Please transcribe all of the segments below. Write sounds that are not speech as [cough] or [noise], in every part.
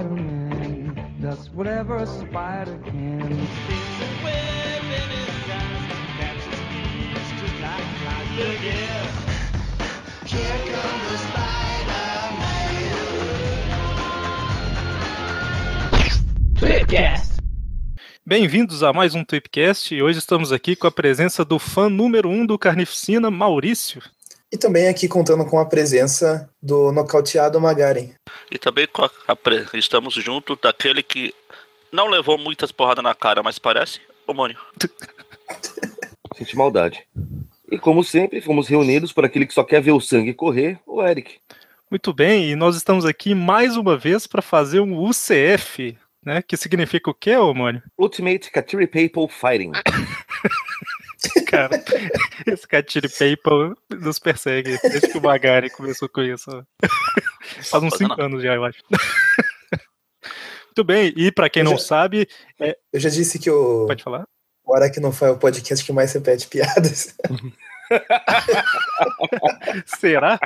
Spider-Man does whatever a spider can. Bem-vindos a mais um Tweepcast e hoje estamos aqui com a presença do fã número um do Carnificina, Maurício. E também aqui contando com a presença do nocauteado Magaren. E também com a, a pre- estamos junto daquele que não levou muitas porradas na cara, mas parece homônio. [laughs] Sente maldade. E como sempre, fomos reunidos por aquele que só quer ver o sangue correr, o Eric. Muito bem, e nós estamos aqui mais uma vez para fazer um UCF, né? Que significa o quê, ô Mônio? Ultimate Katiri People Fighting. [laughs] [laughs] Cara, esse Catire Paper nos persegue desde que o Magari começou com isso. [laughs] Faz uns Fazendo 5 nada. anos já, eu acho. Muito bem, e para quem Eu não já- sabe, Eu já disse que o, pode falar? o Aracnofan é o podcast que mais repete piadas. [laughs] Será?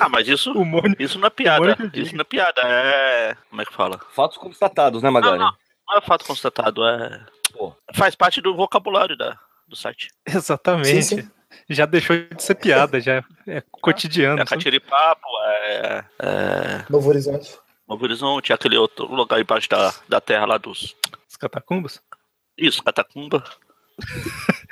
Ah, mas isso, O Mônio. isso não é piada. Isso não é piada, é. Como é que fala? Fatos constatados, né, Magari? Não, Não é fato constatado, é. Pô. Faz parte do vocabulário da, do site. [laughs] Exatamente. Sim, sim. Já deixou de ser piada, já é [laughs] cotidiano. É catiripapo, é. é Novo Horizonte. Novo Horizonte, aquele outro lugar embaixo da, da terra lá dos. Os catacumbas. Isso, Catacumba. [laughs]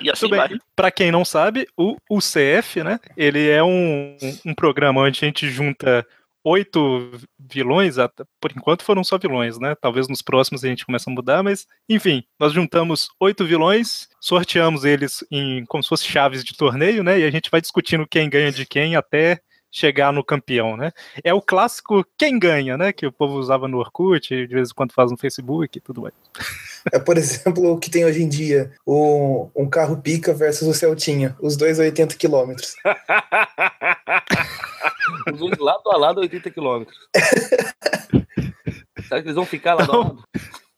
E assim. Para quem não sabe, o UCF, né? Ele é um, um programa onde a gente junta oito vilões, por enquanto foram só vilões, né? Talvez nos próximos a gente comece a mudar, mas enfim, nós juntamos oito vilões, sorteamos eles em como se fossem chaves de torneio, né? E a gente vai discutindo quem ganha de quem até chegar no campeão, né? É o clássico quem ganha, né? Que o povo usava no Orkut, de vez em quando faz no Facebook e tudo mais. É, por exemplo, o que tem hoje em dia: o, um carro pica versus o Celtinha. Os dois a 80 quilômetros. [laughs] Os dois lado a lado, 80 quilômetros. Será que eles vão ficar lado a lado?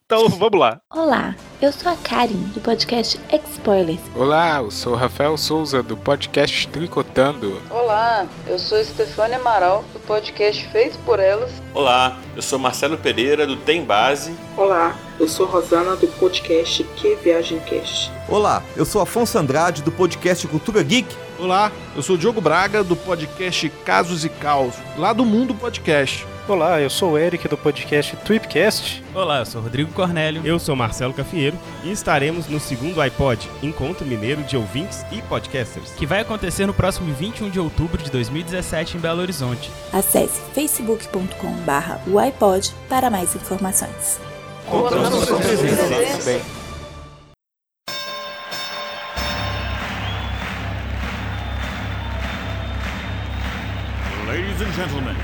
Então, vamos lá. Olá, eu sou a Karen do podcast X-Spoilers. Olá, eu sou o Rafael Souza do podcast Tricotando. Olá, eu sou Stefania Amaral, do podcast Feito por Elas. Olá, eu sou Marcelo Pereira do Tem Base. Olá, eu sou Rosana do podcast Que Viagem Cast. Olá, eu sou Afonso Andrade do podcast Cultura Geek. Olá, eu sou o Diogo Braga do podcast Casos e Caos, lá do Mundo Podcast. Olá, eu sou o Eric do podcast Tweepcast. Olá, eu sou Rodrigo Cornélio. Eu sou Marcelo Cafieiro e estaremos no segundo iPod, Encontro Mineiro de Ouvintes e Podcasters, que vai acontecer no próximo 21 de outubro de 2017 em Belo Horizonte. Acesse facebook.com/barra o iPod para mais informações. Contamos com presença. Ladies and gentlemen,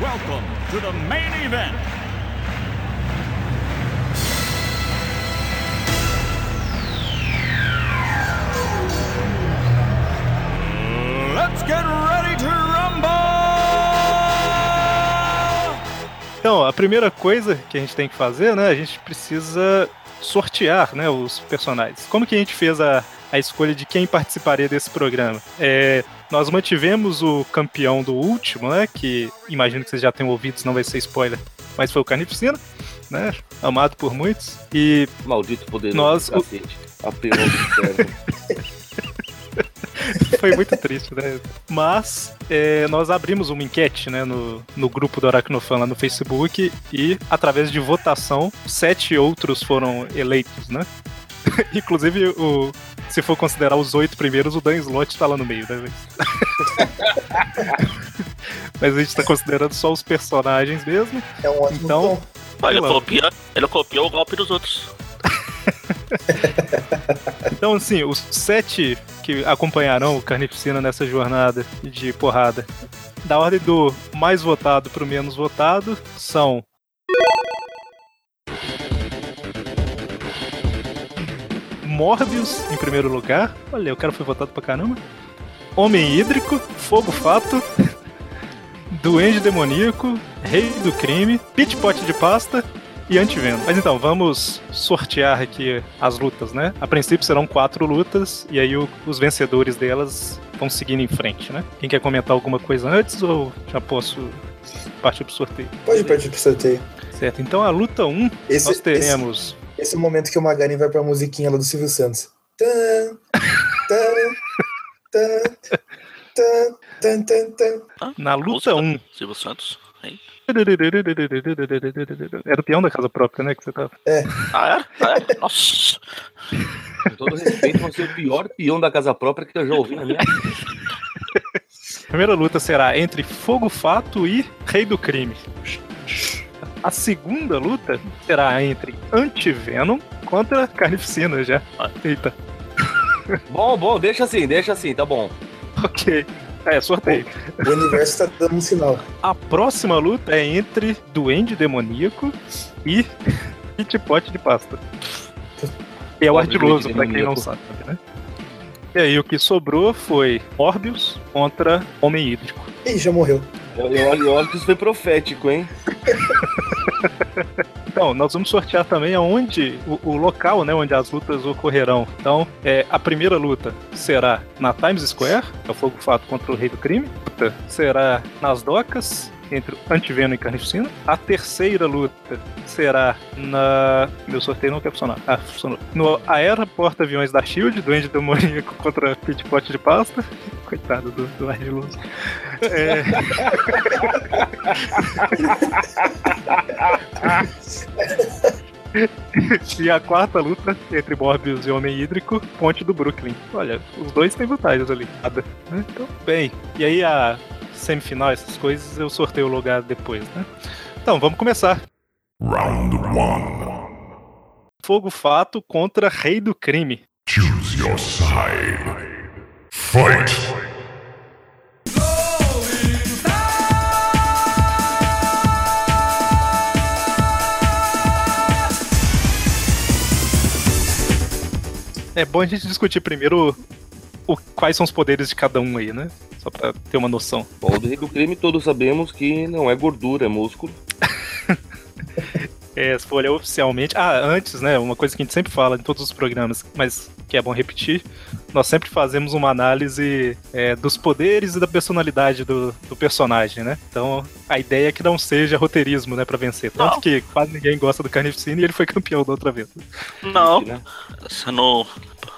welcome to the main event. Let's get ready to rumble! Então, a primeira coisa que a gente tem que fazer, né? A gente precisa sortear, né, os personagens. Como que a gente fez a, a escolha de quem participaria desse programa? É, nós mantivemos o campeão do último, né? Que imagino que vocês já tenham ouvido, senão vai ser spoiler. Mas foi o Carnificina, né? Amado por muitos. E maldito poderoso Nós- cacete. Apelão [laughs] foi muito triste, né? Mas é, nós abrimos uma enquete né, no, no grupo do Aracnofan lá no Facebook e, através de votação, sete outros foram eleitos, né? [laughs] Inclusive, o, se for considerar os oito primeiros, o Dan Slott tá lá no meio, né? [laughs] Mas a gente tá considerando só os personagens mesmo. É um ótimo Então- tom. Ele, copia, ele copiou o golpe dos outros. [laughs] Então, assim, os sete que acompanharão o Carnificina nessa jornada de porrada, da ordem do mais votado pro menos votado, são. Morbius, em primeiro lugar. Olha, o cara foi votado pra caramba. Homem Hídrico, Fogo Fato, [laughs] Duende Demoníaco, Rei do Crime, Pit Pote de Pasta e Antiveno. Mas então, vamos sortear aqui as lutas, né? A princípio serão quatro lutas, e aí o- os vencedores delas vão seguindo em frente, né? Quem quer comentar alguma coisa antes ou já posso partir pro sorteio? Pode partir pro sorteio. Certo, então a luta 1, Esse- nós teremos. Esse, esse é o momento que o Magaren vai pra musiquinha lá do Silvio Santos. Tan, tan, tan, tan, tan, tan, tan. Na luta 1. Silvio Santos. Era o peão da casa própria, né? Que você tava. É. Ah, era? Ah, era? Nossa. Com todo respeito, você é o pior peão da casa própria que eu já ouvi na minha primeira luta será entre Fogo Fato e Rei do Crime. A segunda luta será entre Antivenom contra Carnificina já. Eita. [laughs] Bom, bom, deixa assim, deixa assim, tá bom. Ok. É, sorteio. O universo tá dando um sinal. A próxima luta é entre Duende Demoníaco e [laughs] Pitpote de Pasta. E é o ardiloso, pra quem não sabe, né? E aí, o que sobrou foi Morbius contra Homem Hídrico. Ih, já morreu. Eu, olho- eu que isso foi profético, hein? [laughs] Então, nós vamos sortear também aonde o, o local, né, onde as lutas ocorrerão. Então, é, a primeira luta será na Times Square, é o Fogo Fato contra o Rei do Crime. Será nas docas entre Antiveno e Carnificina. A terceira luta será na. Meu sorteio não quer funcionar. Ah, funcionou. No Aeroporto Aviões da Shield, Duende Demoníaco [laughs] contra Pitpote de Pasta. Coitado do, do ardiloso. É... [laughs] E a quarta luta entre Morbius e Homem Hídrico, Ponte do Brooklyn. Olha, os dois têm vantagens ali. Né? Então, bem. E aí a semifinal, essas coisas, eu sorteio o lugar depois, né? Então, vamos começar. Round 1. Fogo Fato contra Rei do Crime. Choose your side. Fight! É bom a gente discutir primeiro o, quais são os poderes de cada um aí, né? Só pra ter uma noção. Bom, o do Rei do crime todos sabemos que não é gordura, é músculo. [laughs] É, se for olhar oficialmente. Ah, antes, né? Uma coisa que a gente sempre fala em todos os programas, mas que é bom repetir. Nós sempre fazemos uma análise é, dos poderes e da personalidade do, do personagem, né? Então, a ideia é que não seja roteirismo, né, pra vencer. Tanto Não. que quase ninguém gosta do Carnificina e ele foi [laughs] campeão da outra vez. Não. Essa No,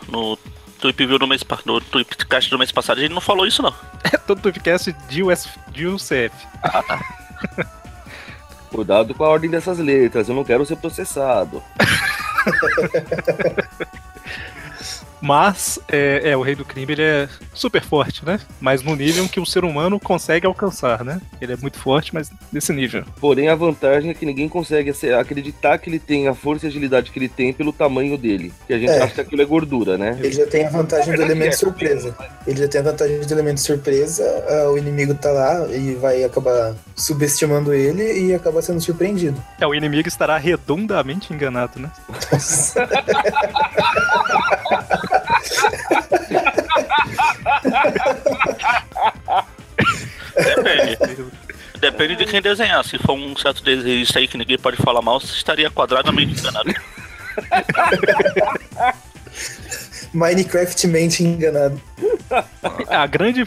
no Tweep View do mês no Tweepcast do mês passado, a gente não falou isso, não. É todo podcast de, US, de UCF. [laughs] Cuidado com a ordem dessas letras, eu não quero ser processado. [laughs] Mas, é, é, o Rei do Crime, ele é super forte, né? Mas no nível que o ser humano consegue alcançar, né? Ele é muito forte, mas nesse nível. Porém, a vantagem é que ninguém consegue acreditar que ele tem a força e agilidade que ele tem pelo tamanho dele. Que a gente É. acha que aquilo é gordura, né? Ele já tem a vantagem do elemento é. surpresa. Ele já tem a vantagem do elemento surpresa, ah, o inimigo tá lá e vai acabar subestimando ele e acaba sendo surpreendido. É, o inimigo estará redondamente enganado, né? [laughs] [laughs] Depende. Depende de quem desenhar. Se for um certo desenhista aí que ninguém pode falar mal, você estaria quadradamente enganado. [laughs] Minecraft mente enganado. [laughs] A grande,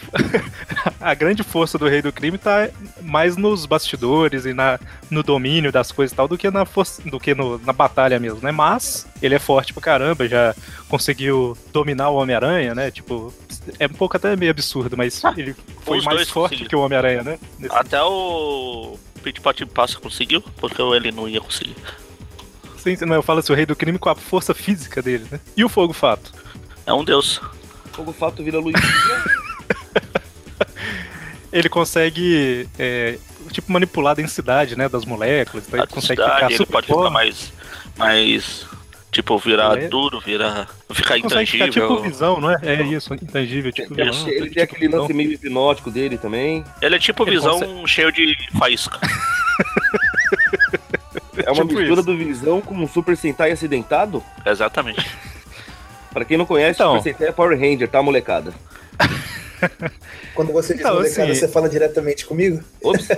[laughs] a grande força do Rei do Crime tá mais nos bastidores e na, no domínio das coisas e tal do que na força, do que no- na batalha mesmo, né? Mas ele é forte pra caramba, já conseguiu dominar o Homem-Aranha, né? Tipo, é um pouco até meio absurdo, mas ele foi os mais forte conseguiram. que o Homem-Aranha, né? Nesse- Até o Pit Pot Passa conseguiu, porque ele não ia conseguir. Sim, não, eu falo assim, o Rei do Crime com a força física dele, né? E o Fogo Fato? É um deus. Fogo fato vira luz. [laughs] Ele consegue, é, tipo, manipular a densidade, né, das moléculas, então ele consegue ficar ele super pode ficar mais. mais. Tipo, virar é- duro, virar. ficar Consegue ficar intangível. tipo visão, não é? É isso, intangível, tipo Ele, vilão. ele tem aquele lance meio hipnótico dele também. Ele é tipo Ele visão consegue- cheio de faísca. É uma Tipo mistura isso. do Visão com um Super Sentai acidentado. Exatamente. Pra quem não conhece, Então. Super Sentai é Power Ranger, tá, molecada? [laughs] Quando você diz Então, molecada, assim- você fala diretamente comigo? Ops. [laughs]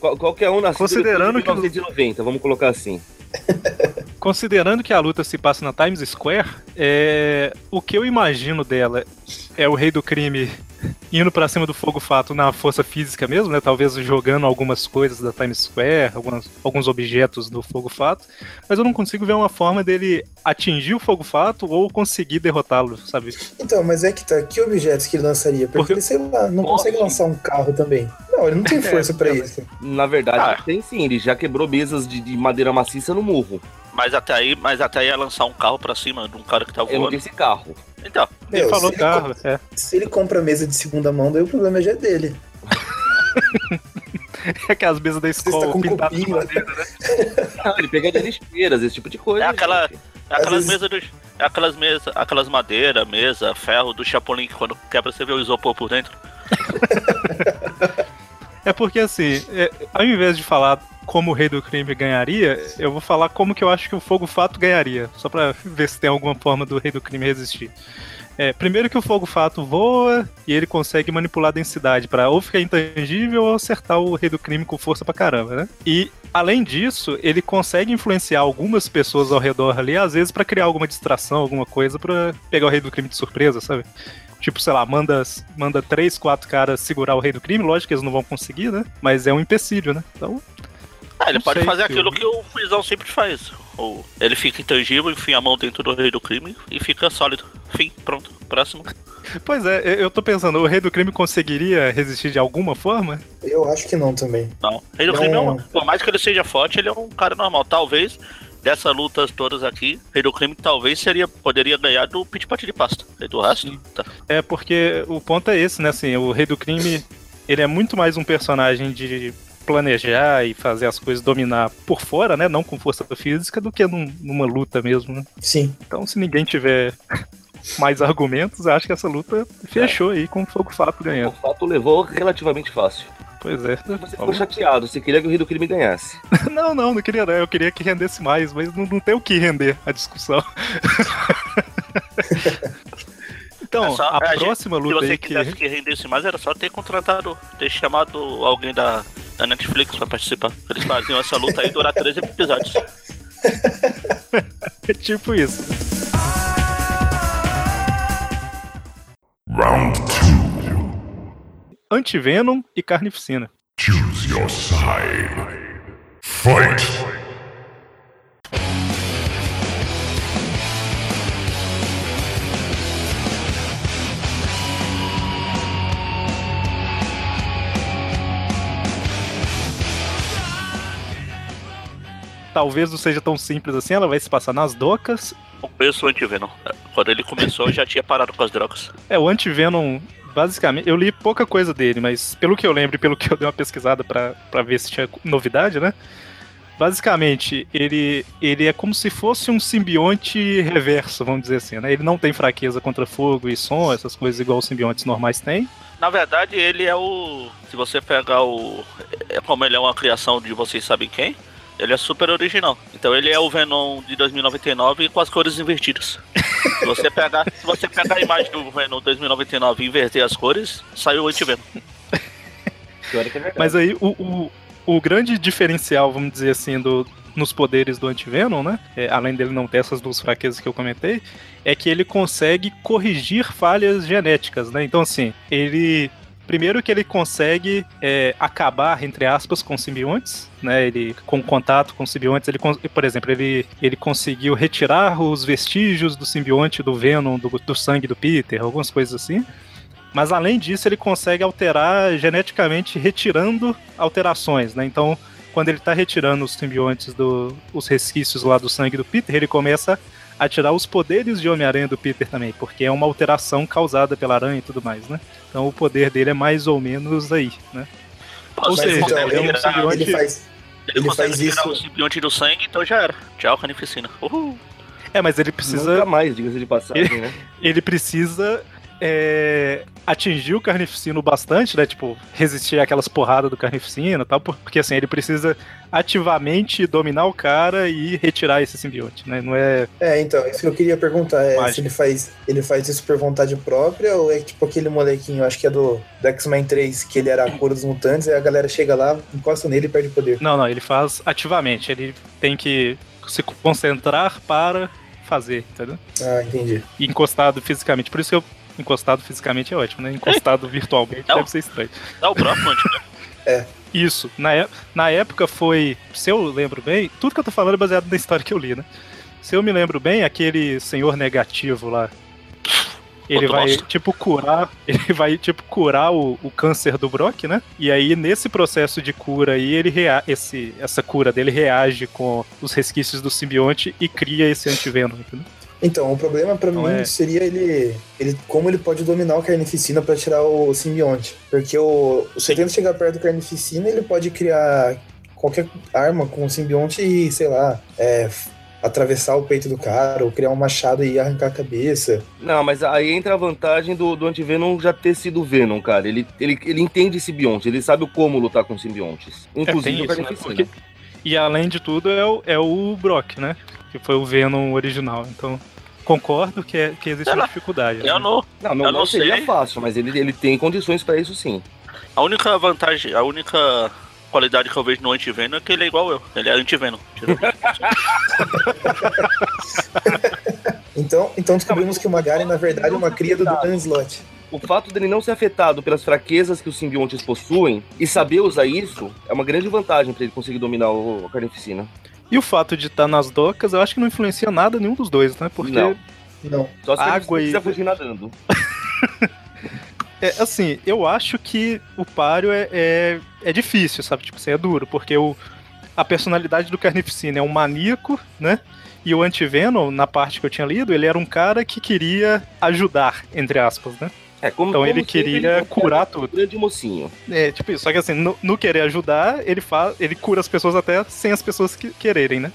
Qual- Qualquer um nascido Considerando depois de que- 1990, vamos colocar assim. [laughs] Considerando que a luta se passa na Times Square, é... o que eu imagino dela é o Rei do Crime indo pra cima do fogo fato na força física mesmo, né? Talvez jogando algumas coisas da Times Square, algumas, alguns objetos do fogo fato. Mas eu não consigo ver uma forma dele atingir o fogo fato ou conseguir derrotá-lo, sabe? Então, mas é que tá, que objetos que ele lançaria? Porque, Porque- ele, sei lá, não consegue lançar um carro também. Não, ele não tem [laughs] força pra isso. Na verdade, Ah. tem sim, ele já quebrou mesas de, de madeira maciça no murro. Mas até aí, mas até aí é lançar um carro pra cima de um cara que tá Eu voando. disse carro. Então, Ele Meu, falou se ele carro, é. Se ele compra mesa de segunda mão, daí o problema já é dele. [laughs] É que as mesas da escola está com pintadas de copinho. madeira, né? [laughs] Não, ele pegaria lixeiras, esse tipo de coisa. é aquela. gente. É aquelas vezes- mesas do. É aquelas mesas, aquelas madeira, mesa, ferro do Chapolin que quando quebra você vê o isopor por dentro. [laughs] É porque assim, é, ao invés de falar como o rei do crime ganharia, eu vou falar como que eu acho que o fogo fato ganharia, só pra ver se tem alguma forma do rei do crime resistir. É, primeiro que o fogo fato voa e ele consegue manipular a densidade pra ou ficar intangível ou acertar o rei do crime com força pra caramba, né? E além disso, ele consegue influenciar algumas pessoas ao redor ali, às vezes pra criar alguma distração, alguma coisa pra pegar o rei do crime de surpresa, sabe? Tipo, sei lá, manda, manda três, quatro caras segurar o rei do crime, lógico que eles não vão conseguir, né? Mas é um empecilho, né? Então, Ah, ele pode fazer aquilo que o Freezão sempre faz. Ou ele fica intangível, enfia a mão dentro do rei do crime e fica sólido. Fim, pronto. Próximo. [laughs] pois é, eu- tô pensando, o rei do crime conseguiria resistir de alguma forma? Eu acho que não também. Não. Rei do Não. crime é um. Por mais que ele seja forte, ele é um cara normal. Talvez, dessas lutas todas aqui, Rei do crime talvez seria, poderia ganhar do Pit Pat de Pasta. E do resto, tá. É porque o ponto é esse, né? Assim, o rei do crime, ele é muito mais um personagem de planejar e fazer as coisas dominar por fora, né? Não com força física, do que num- numa luta mesmo, né? Sim. Então, se ninguém tiver [laughs] mais argumentos, acho que essa luta fechou aí com o Fogo Fato O ganhando. fato levou relativamente fácil. Pois é. Você ficou chateado, você queria que o rei do crime ganhasse. [laughs] Não, não, não queria não. Eu queria que rendesse mais, mas não, não tem o que render a discussão. [laughs] então, É só- a é, gente, próxima Se luta você aí que. quisesse que rendesse mais, era só ter contratado, ter chamado alguém da, da Netflix pra participar. Eles faziam essa luta aí durar três episódios. [laughs] É tipo isso. Round two. Antivenom e Carnificina. Choose your side. Fight. Talvez não seja tão simples assim, ela vai se passar nas docas. O preço Antivenom. Quando ele começou, eu já tinha parado com as drogas. É, o Antivenom, basicamente, eu li pouca coisa dele, mas pelo que eu lembro e pelo que eu dei uma pesquisada pra pra ver se tinha novidade, né? Basicamente, ele, ele é como se fosse um simbionte reverso, vamos dizer assim, né? Ele não tem fraqueza contra fogo e som, essas coisas igual os simbiontes normais têm. Na verdade, ele é o. Se você pegar o. É como ele é uma criação de vocês sabem quem, ele é super original. Então ele é o Venom de 2099 com as cores invertidas. se, você pegar, se você pegar a imagem do Venom 2099 e inverter as cores, saiu o anti-Venom. É. Mas aí, o, o, o grande diferencial, vamos dizer assim, do, nos poderes do Antivenom, né? é, além dele não ter essas duas fraquezas que eu comentei, é que ele consegue corrigir falhas genéticas, né? Então, assim, ele. Primeiro que ele consegue é, acabar, entre aspas, com simbiontes, né? Ele, com contato com simbiontes, ele, por exemplo, ele, ele conseguiu retirar os vestígios do simbionte do Venom, do, do sangue do Peter, algumas coisas assim. Mas além disso, ele consegue alterar geneticamente, retirando alterações, né? Então, quando ele tá retirando os simbiontes do, os resquícios lá do sangue do Peter, ele começa a tirar os poderes de Homem-Aranha do Peter também, porque é uma alteração causada pela aranha e tudo mais, né? Então o poder dele é mais ou menos aí, né? Ou Mas seja, então, é um ele, simbionte- ele faz. Ele, Ele consegue faz isso- o simbionte do sangue, então já era. Tchau, Carnificina. Uhul. É, mas ele precisa. Nunca mais, diga-se de passagem, Ele- né? [laughs] ele precisa é, atingir o carnificino bastante, né? Tipo, resistir àquelas porradas do carnificino e tal, por- porque assim, ele precisa ativamente dominar o cara e retirar esse simbionte, né? Não é. É, então, isso que eu queria perguntar é se ele faz, ele faz isso por vontade própria ou é tipo aquele molequinho, acho que é do, do X-Men 3, que ele era a cor dos mutantes, aí a galera chega lá, encosta nele e perde poder. Não, não, ele faz ativamente. Ele tem que se concentrar para fazer, entendeu? Ah, entendi. E encostado fisicamente. Por isso que eu, encostado fisicamente é ótimo, né? Encostado [laughs] virtualmente Não. deve ser estranho. É o próprio antiveno. É. Isso. Na, é- na época foi. Se eu lembro bem, tudo que eu tô falando é baseado na história que eu li, né? Se eu me lembro bem, aquele senhor negativo lá. Ele Outro vai, monstro. tipo, curar. [laughs] Ele vai, tipo, curar o, o câncer do Brock, né? E aí, nesse processo de cura aí, ele rea esse, essa cura dele reage com os resquícios do simbionte e cria esse antiveno, entendeu? Então, o problema pra Não mim é- seria ele, ele. Como ele pode dominar o carnificina pra tirar o simbionte. Porque o, se ele chegar perto do carnificina, ele pode criar qualquer arma com o simbionte e, sei lá, é, f- atravessar o peito do cara, ou criar um machado e arrancar a cabeça. Não, mas aí entra a vantagem do, do Antivenom já ter sido Venom, cara. Ele, ele, ele entende simbionte, ele sabe como lutar com simbiontes. É, Inclusive tem o isso, né? Carnificina. Porque- E além de tudo, é o, é o Brock, né? Que foi o Venom original. Então, concordo que, é, que existe Sei uma dificuldade. Eu né? não. Não, não, Eu não não seria sei. fácil, mas ele, ele tem condições pra isso sim. A única vantagem, a única qualidade que eu vejo no antiveno é que ele é igual eu. Ele é antiveno. [laughs] Então, então descobrimos que o Magaren, na verdade, é uma cria do Dan Slot. O fato dele não ser afetado pelas fraquezas que os simbiontes possuem e saber usar isso é uma grande vantagem pra ele conseguir dominar o, o Carnificina. E o fato de estar nas docas, eu acho que não influencia nada nenhum dos dois, né? Porque Não. Não. Só se Água ele e- quiser fugir nadando. [laughs] É, assim, eu acho que o páreo é, é, é difícil, sabe? Tipo assim, é duro, porque o, a personalidade do Carnificina é um maníaco, né? E o Antivenom, na parte que eu tinha lido, ele era um cara que queria ajudar, entre aspas, né? É, como, Então como ele queria um curar tudo. grande mocinho. É, tipo isso. Só que assim, no, no querer ajudar, ele faz, ele cura as pessoas até sem as pessoas que quererem, né?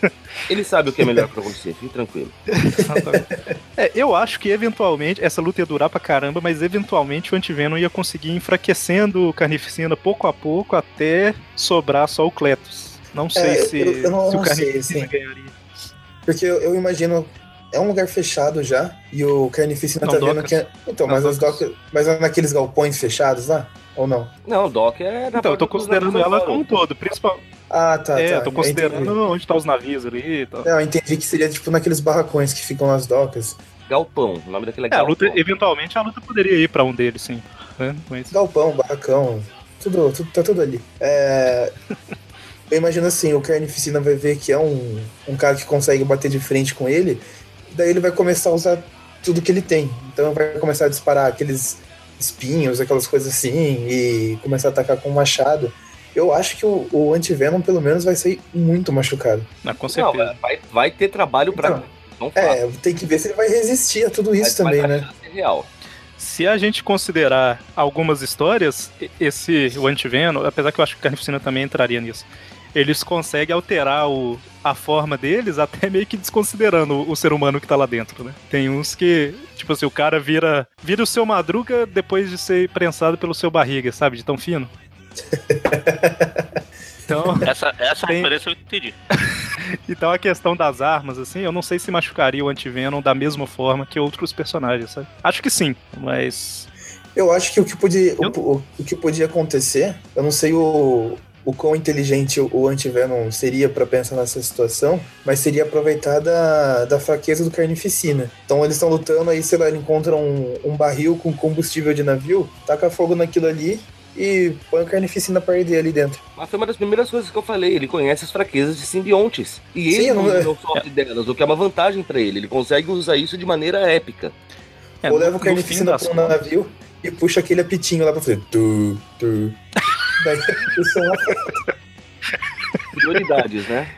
[laughs] Ele sabe o que é melhor pra você, fique tranquilo. [laughs] É, eu acho que eventualmente, essa luta ia durar pra caramba, mas eventualmente o Antivenom ia conseguir ir enfraquecendo o Carnificina pouco a pouco até sobrar só o Cletus. Não sei É, se, eu- eu não- se o não sei, Carnificina assim. ganharia. Porque eu, eu imagino. É um lugar fechado já, e o Carnificina Não, tá vendo docas. que. é- Então, Não, mas as docas. docas. Mas é naqueles galpões fechados lá? Ou não? Não, o Doc é. Então, eu tô considerando ela como um todo, principal. Ah, tá. é, tá. eu tô considerando entendi. onde tá os navios ali e tal. Não, eu entendi que seria tipo naqueles barracões que ficam nas docas. Galpão, o nome daquele é É, a Galpão. luta, eventualmente a luta poderia ir pra um deles, sim. Né? Mas, Galpão, barracão, tudo, tudo tá tudo ali. É, [laughs] eu imagino assim, o Carnificina vai ver que é um, um cara que consegue bater de frente com ele, daí ele vai começar a usar tudo que ele tem. Então vai começar a disparar aqueles espinhos, aquelas coisas assim, e começar a atacar com um machado. Eu acho que o, o Antivenom, pelo menos, vai sair muito machucado. não, com Não, certeza. vai, vai ter trabalho pra. Então, não É, tem que ver se ele vai resistir a tudo isso mas- também, mas a né? é real. Se a gente considerar algumas histórias, esse o Antivenom, apesar que eu acho que o Carnificina também entraria nisso, eles conseguem alterar o, a forma deles [laughs] até meio que desconsiderando o, o ser humano que tá lá dentro, né? Tem uns que, tipo assim, o cara vira, vira o seu madruga depois de ser prensado pelo seu barriga, sabe? De tão fino. [laughs] Então, Essa, essa Tem- referência eu entendi. [laughs] então a questão das armas, assim, eu não sei se machucaria o Antivenom da mesma forma que outros personagens, sabe? Acho que sim, mas Eu acho que o que podia, o, o- o que podia acontecer, eu não sei o, o quão inteligente o, Antivenom seria pra pensar nessa situação, mas seria aproveitar da, da fraqueza do Carnificina. Então eles estão lutando, aí, sei lá, ele encontra um, um barril com combustível de navio, taca fogo naquilo ali e põe o Carnificina pra arder ali dentro. Mas foi uma das primeiras coisas que eu falei. Ele conhece as fraquezas de simbiontes. E Sim, ele eu não, não- não sofre delas, o que é uma vantagem pra ele. Ele consegue usar isso de maneira épica. é, Ou leva o fim Carnificina pra um navio e puxa aquele apitinho lá pra fazer tu, tu. Daí [laughs] o som Prioridades, né?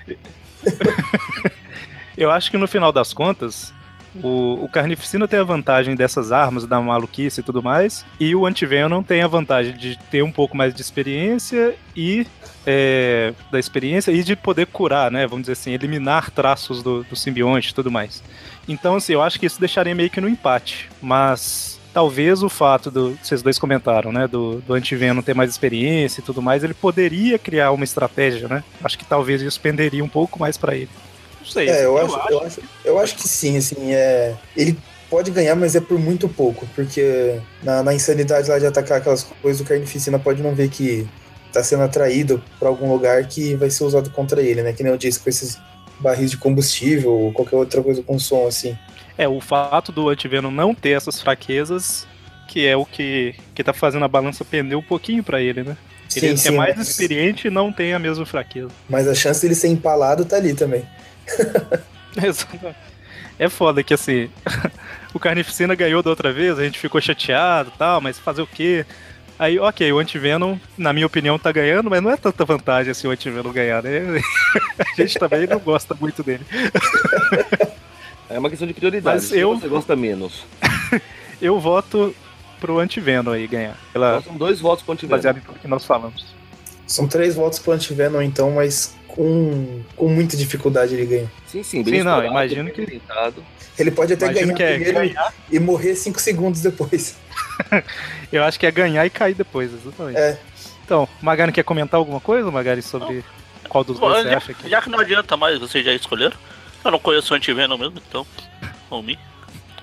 Eu acho que no final das contas, o, o Carnificina tem a vantagem dessas armas, da maluquice e tudo mais, e o Antivenom tem a vantagem de ter um pouco mais de experiência e é, da experiência e de poder curar, né? Vamos dizer assim, eliminar traços do, do simbionte e tudo mais. Então, assim, eu acho que isso deixaria meio que no empate, mas talvez o fato do. Vocês dois comentaram, né? Do, do Antivenom ter mais experiência e tudo mais, ele poderia criar uma estratégia, né? Acho que talvez isso penderia um pouco mais pra ele. Não sei. É, eu, assim, acho, eu, acho, eu acho que sim, assim, é. Ele pode ganhar, mas é por muito pouco, porque na, na insanidade lá de atacar aquelas coisas, o Carnificina pode não ver que tá sendo atraído pra algum lugar que vai ser usado contra ele, né? Que nem eu disse, com esses barris de combustível ou qualquer outra coisa com som, assim. É, o fato do Antivenom não ter essas fraquezas, que é o que, que tá fazendo a balança pender um pouquinho pra ele, né? Ele Sim, é sim, mais mas- experiente e não tem a mesma fraqueza. Mas a chance dele ser empalado tá ali também. [laughs] É foda que assim, [laughs] o Carnificina ganhou da outra vez, a gente ficou chateado e tal, mas fazer o quê? Aí, ok, o Antivenom, na minha opinião, tá ganhando, mas não é tanta vantagem assim o Antivenom ganhar, né? [laughs] A gente também não gosta muito dele. É uma questão de prioridade. Mas eu- você gosta menos. [laughs] Eu voto pro Antivenom aí ganhar. Pela, São dois votos pro Antivenom. baseado em tudo que nós falamos. São três votos pro Antivenom, então, mas com, com muita dificuldade ele ganha. Sim, sim, Sim, não, imagino que- Tentado. Ele pode até Imagino ganhar que é primeiro ganhar. e morrer cinco segundos depois. [laughs] Eu acho que é ganhar e cair depois, exatamente. É. Então, Magari quer comentar alguma coisa, Magari, sobre qual dos dois você já, acha que. já que não adianta mais, vocês já escolheram. Eu não conheço o Antivenom mesmo, então. Por mim.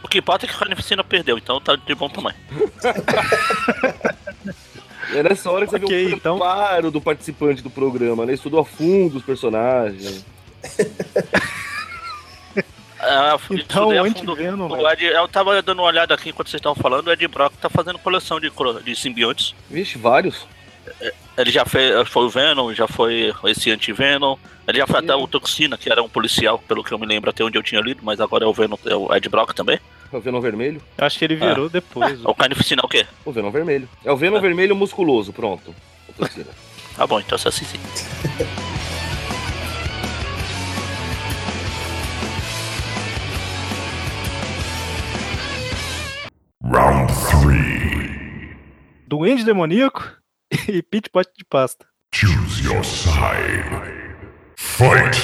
O que importa é que a Carnificina perdeu, então tá de bom tamanho. [laughs] É nessa hora que você Ok, vê o então. preparo do participante do programa, né? Estudou a fundo os personagens. [laughs] Ah, Então. Antivenom, eu tava dando uma olhada aqui enquanto vocês estavam falando, o Ed Brock tá fazendo coleção de, de simbiontes. Vixe, vários. Ele já fez, foi o Venom, já foi esse Antivenom. Ele já foi até o Toxina, que era um policial, pelo que eu me lembro até onde eu tinha lido, mas agora é o Venom, é o Ed Brock também. É o Venom Vermelho. Eu acho que ele virou depois. O Carnificina é o quê? O Venom Vermelho. É o Venom Vermelho musculoso, pronto. O Toxina. [laughs] Tá bom, então se assim sim. Round three. Duende demoníaco [laughs] e Pit Pot de pasta. Choose your side. Fight.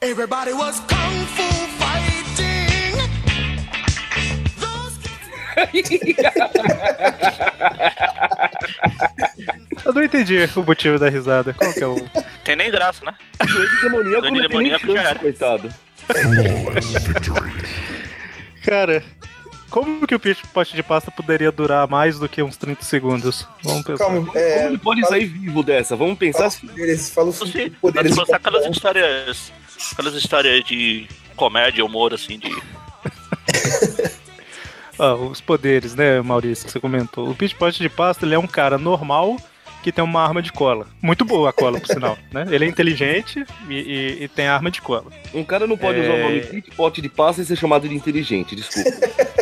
Everybody was kung fu fighting. [laughs] Eu não entendi o motivo da risada. Qual que é o. Tem nem graça, né? Doente demoníaco Doente demoníaco coitado. Flawless victory. Cara, como que o Pit Pot de pasta poderia durar mais do que uns 30 segundos? Vamos pensar. Calma, é, Como ele pode sair vivo dessa? Vamos pensar fala assim. os poderes, fala os Sim, poderes. Aquelas histórias. Aquelas histórias de comédia, humor, assim, de. [laughs] Ah, os poderes, né, Maurício, que você comentou. O Pit Pot de pasta, ele é um cara normal que tem uma arma de cola. Muito boa a cola, por sinal, né? Ele é inteligente e, e- e tem arma de cola. Um cara não pode usar o É. nome kit, pote de pasta e ser chamado de inteligente, desculpa. [laughs]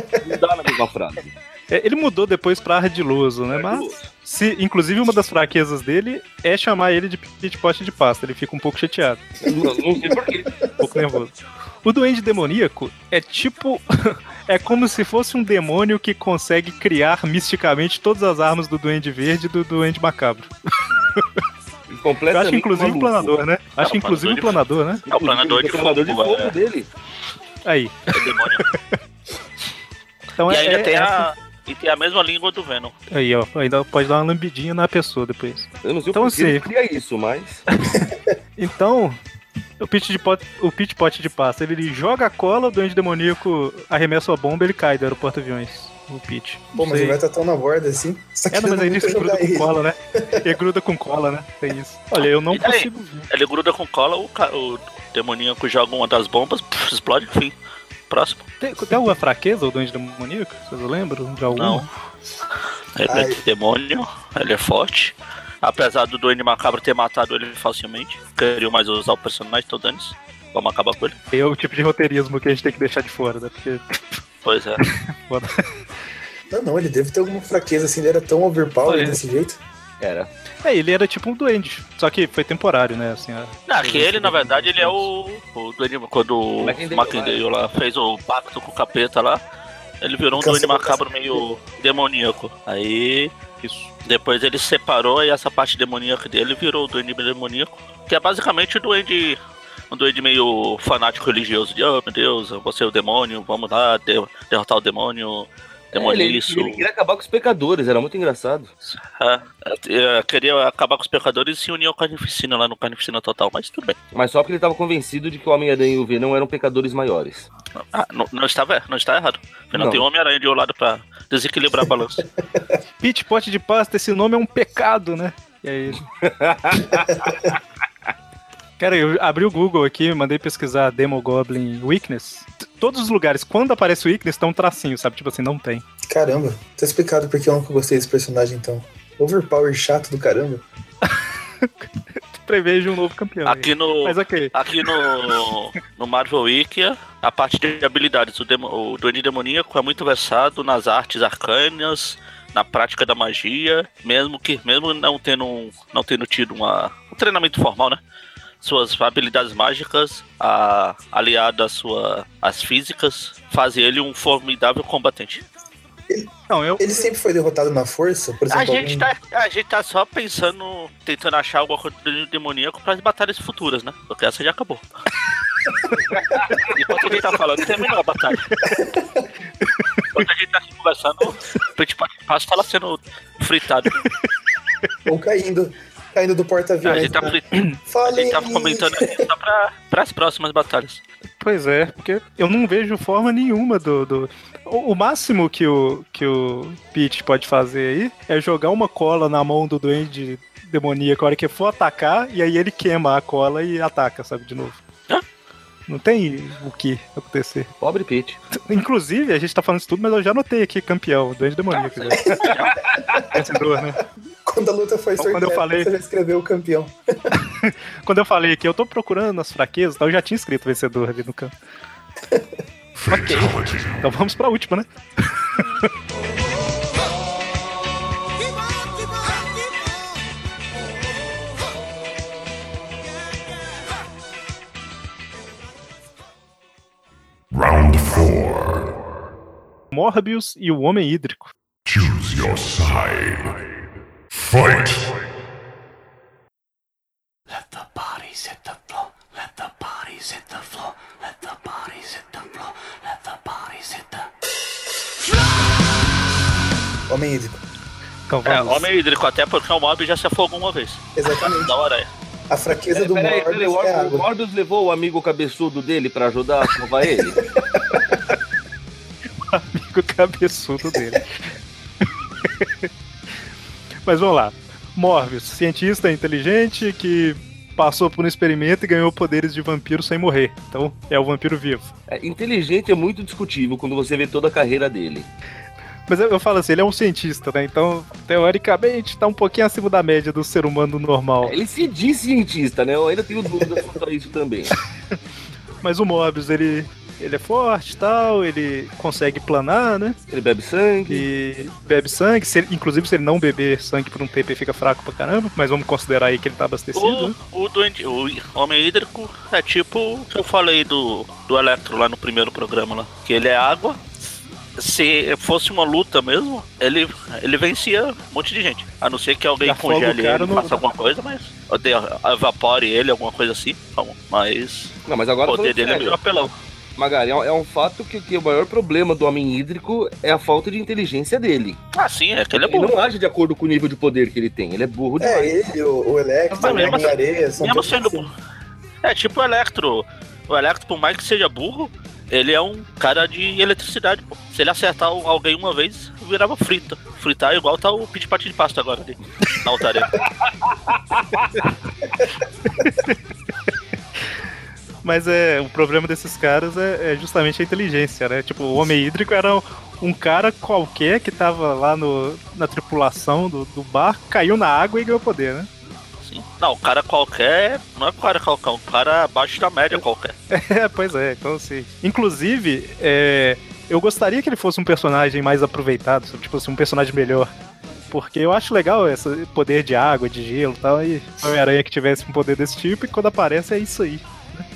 mesma frase. É, ele mudou depois pra ardiloso, né? Mas, se, inclusive, uma das fraquezas dele é chamar ele de Pit Pot de pasta. Ele fica um pouco chateado. Não, não sei porquê. um pouco nervoso. O duende demoníaco é tipo. [laughs] é como se fosse um demônio que consegue criar misticamente todas as armas do duende verde e do duende macabro. Eu acho inclusive o maluco. planador, né? Acho Não, inclusive o planador planador, né? É o planador de o planador de fogo, fogo é. dele. Aí. É demônio. [laughs] Então e é, ainda é- tem, essa- a, e tem a mesma língua do Venom. Aí, ó. Ainda pode dar uma lambidinha na pessoa depois. Eu não sei Então, por que ele assim- cria isso, mas. [laughs] Então, o pit, de pot, o pit pot de pasta, ele joga a cola, o duende demoníaco arremessa a bomba ele cai do aeroporto aviões. O pit. Pô, mas ele vai estar tão na borda assim. Você tá É, não, mas aí ele gruda jogar com ele. cola, né? Ele gruda com cola, né? É isso. Olha, eu não E consigo ver. Ele gruda com cola, o, o demoníaco joga uma das bombas, pff, explode, enfim. Próximo. Tem, tem alguma fraqueza o duende demoníaco? Vocês lembram de alguma? Não. Ele é demônio, ele é forte. Apesar do Duende Macabro ter matado ele facilmente, queriam mais usar o personagem, tô dando Vamos acabar com ele. É o tipo de roteirismo que a gente tem que deixar de fora, né? Porque. Pois é. [laughs] Não, não, ele deve ter alguma fraqueza assim, ele era tão overpower Olha. desse jeito. Era. É, ele era tipo um duende. Só que foi temporário, né? Assim, a- Não, que ele, na verdade, ele é o. o Duende, quando o Mackenzie lá fez o pacto com o capeta lá, ele virou um Duende Macabro meio demoníaco. Aí. Isso. Depois ele separou e essa parte demoníaca dele virou o Duende demoníaco. Que é basicamente o Duende. Um duende meio fanático religioso de, oh meu Deus, você é o demônio, vamos lá, de- derrotar o demônio, É, ele, demoniço. ele queria acabar com os pecadores, era muito engraçado. É, é, queria acabar com os pecadores e se unir ao Carnificina lá no Carnificina Total, mas tudo bem. Mas só porque ele estava convencido de que o Homem-Aranha e o Venom eram pecadores maiores. Ah, não, não está, vé- não está errado. Afinal, Não. tem Homem-Aranha de um lado pra desequilibrar a balança. [laughs] Pit Pot de pasta, esse nome é um pecado, né? E aí. [laughs] Cara, eu abri o Google aqui, mandei pesquisar Demogoblin Weakness. Todos os lugares, quando aparece o Weakness, tem um tracinho, sabe? Tipo assim, não tem. Caramba, tá explicado porque eu nunca gostei desse personagem então. Overpower chato do caramba. [laughs] Prevejo um novo campeão. aí. Aqui no, Mas ok. aqui no, no Marvel Wiki, a parte de habilidades, o, demo, o Duende Demoníaco é muito versado nas artes arcanas, na prática da magia, mesmo que mesmo não tendo, não tendo tido uma, um treinamento formal, né? Suas habilidades mágicas, a, aliado às sua, às físicas, fazem ele um formidável combatente. Não, eu... Ele sempre foi derrotado na força, por exemplo. A gente, algum- tá, a gente tá só pensando, tentando achar alguma coisa do demoníaco para as batalhas futuras, né? Porque essa já acabou. [laughs] Enquanto a gente tá falando, terminou a batalha. Enquanto a gente tá aqui conversando, o principal passo tá lá sendo fritado. Ou caindo. Caindo do A porta-aviões. gente tá, né? [clears throat] a gente tava comentando aqui só pra, pras próximas batalhas. Pois é, porque eu não vejo forma nenhuma do. do... O, o máximo que o, que o Pete pode fazer aí é jogar uma cola na mão do duende demoníaco a hora que for atacar, e aí ele queima a cola e ataca, sabe, de novo. Não tem o que acontecer. Pobre Pete. Inclusive, a gente tá falando isso tudo, mas eu já anotei aqui campeão, duende demoníaco. já. Vencedor, né? Quando a luta foi Então, quando sorteada, eu falei- você já escreveu o campeão. [laughs] Quando eu falei que eu tô procurando as fraquezas, então eu já tinha escrito vencedor ali no canto. ok. [laughs] Então vamos pra última, né? [laughs] Round 4. Morbius e o Homem Hídrico. Choose your side. Fight! bodies hit the floor. Let the bodies hit the floor. Let the bodies hit the floor. Let the bodies hit the. Homem hídrico. Então É, vamos. homem hídrico, até porque o mob já se afogou uma vez. Exatamente. Da hora é. A fraqueza do Peraí, Morbius peraí, o é o água. Morbius levou o amigo cabeçudo dele pra ajudar a salvar ele? [laughs] amigo cabeçudo dele. Mas vamos lá. Morbius, cientista inteligente que passou por um experimento e ganhou poderes de vampiro sem morrer. Então, é o vampiro vivo. É, inteligente é muito discutível quando você vê toda a carreira dele. Mas eu, eu falo assim, ele é um cientista, né? Então, teoricamente, tá um pouquinho acima da média do ser humano normal. Ele se diz cientista, né? Eu ainda tenho dúvidas quanto a isso também. [laughs] Mas o Morbius, ele, ele é forte e tal, ele consegue planar, né? Ele bebe sangue. E bebe sangue, se ele- inclusive se ele não beber sangue por um tempo, ele fica fraco pra caramba. Mas vamos considerar aí que ele tá abastecido, O, né? o, duende, o homem hídrico é tipo o que eu falei do, do Electro lá no primeiro programa lá. Que ele é água. Se fosse uma luta mesmo, ele, ele vencia um monte de gente. A não ser que alguém congele ele, no- faça alguma coisa, mas. Evapore ele, alguma coisa assim. Então, Mas. Não, mas agora o poder dele é sério. meio apelão. Magari, é um- é um fato que, que o maior problema do homem hídrico é a falta de inteligência dele. Ah, sim, é que ele é Ele burro. não age de acordo com o nível de poder que ele tem. Ele é burro demais. É, ele, o, o Electro, Mas o mesmo Homem-Areia, são Mesmo sendo assim. burro. É tipo o Electro. O Electro, por mais que seja burro, ele é um cara de eletricidade, pô. Se ele acertar alguém uma vez, virava frita. Fritar é igual tá o pit patinho de pasta agora ali. Na altaria. [laughs] [laughs] Mas é, o problema desses caras é, é justamente a inteligência, né? Tipo, o Homem Hídrico era um cara qualquer que tava lá no, na tripulação do, do barco, caiu na água e ganhou poder, né? Sim. Não, o cara qualquer. Não é um cara qualquer, um cara abaixo da média qualquer. [laughs] É, pois é, então assim. Inclusive, é, eu gostaria que ele fosse um personagem mais aproveitado, tipo assim, um personagem melhor. Porque eu acho legal esse poder de água, de gelo e tal, e Homem-Aranha que tivesse um poder desse tipo, e quando aparece é isso aí.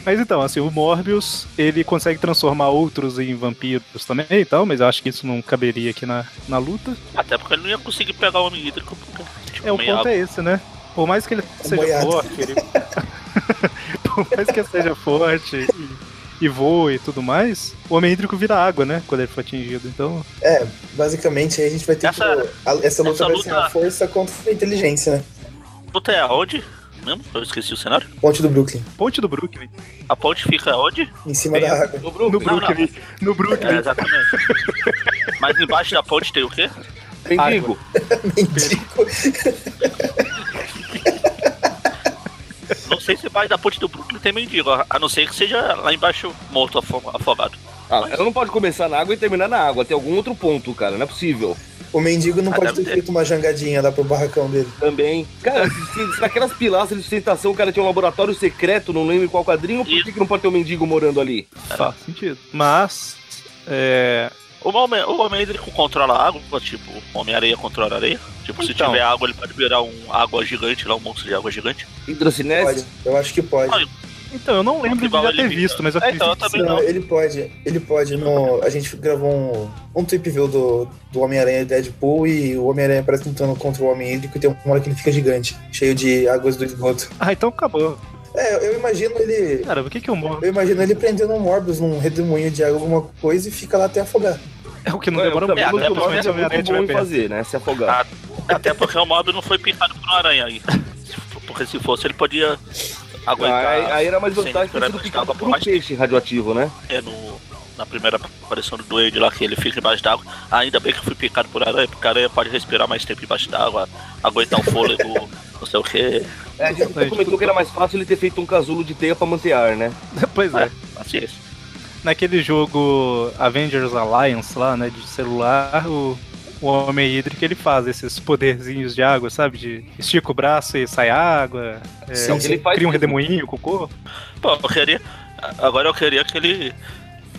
Mas então, assim, o Morbius, ele consegue transformar outros em vampiros também e tal, mas eu acho que isso não caberia aqui na, na luta. Até porque ele não ia conseguir pegar o homem hídrico. Porque, tipo, É, o ponto é esse, né? Por mais que ele seja boiado. forte, ele... [laughs] por mais que ele seja forte e, e voe e tudo mais, o Homem Hídrico vira água, né? Quando ele for atingido. Então, É, basicamente aí a gente vai ter Essa- que. a- essa luta essa vai luta- ser a força contra a inteligência, né? Luta é aonde? Mesmo? Eu esqueci o cenário. Ponte do Brooklyn. Ponte do Brooklyn. A ponte fica onde? Em cima da água. No Brooklyn. No Brooklyn. No É, Brooklyn. exatamente. Mas embaixo da ponte tem o quê? [laughs] Mendigo. Mendigo. [laughs] Não sei se embaixo da ponte do Brooklyn tem mendigo, a não ser que seja lá embaixo morto, afo- afogado. Ah, ela não pode começar na água e terminar na água. Tem algum outro ponto, cara. Não é possível. O mendigo não Ah, pode ter ter. feito uma jangadinha lá pro barracão dele. Também. Cara, se, se, naquelas pilastras de sustentação o cara tinha um laboratório secreto, não lembro em qual quadrinho, por que, que não pode ter um mendigo morando ali? Faz sentido. Mas, é, O homem, o homem hídrico controla a água, tipo, o Homem-Areia controla a areia. Tipo, se Então. tiver água, ele pode virar um água gigante lá, um monstro de água gigante. Hidrocinese? Pode. Eu acho que pode. então eu não lembro de já ele ter visto, mas eu É, então, eu também sim. Não, ele pode. Ele pode. No, a gente gravou um, um trip view do, do Homem-Aranha e Deadpool e o Homem-Aranha parece lutando contra o Homem Hídrico e tem uma hora que ele fica gigante, cheio de águas do esgoto. Ah, então acabou. É, eu imagino ele. Cara, o que que eu morro? Eu imagino ele prendendo um Morbius num redemoinho de água, alguma coisa, e fica lá até afogar. É o que não demora muito, que o principalmente Morbius se é o muito bom em fazer, né? Se afogar. Até porque o mob não foi picado por uma aranha aí. Porque se fosse, ele podia aguentar. Ah, aí, aí era mais vantagem ter sido picado por um peixe radioativo, né? É no, na primeira aparição do Duende lá, que ele fica embaixo d'água. Ainda bem que eu fui picado por aranha, porque a aranha pode respirar mais tempo embaixo d'água, aguentar o fôlego, não sei o que. É, a gente comentou que era mais fácil ele ter feito um casulo de teia pra manter ar, né? [laughs] Pois é. Assim, Naquele jogo Avengers Alliance lá, né, de celular, o, o Homem Hídrico ele faz esses poderzinhos de água, sabe? De estica o braço e sai água, é, Sim, ele faz cria um redemoinho com o corpo. Pô, eu queria. Agora eu queria que ele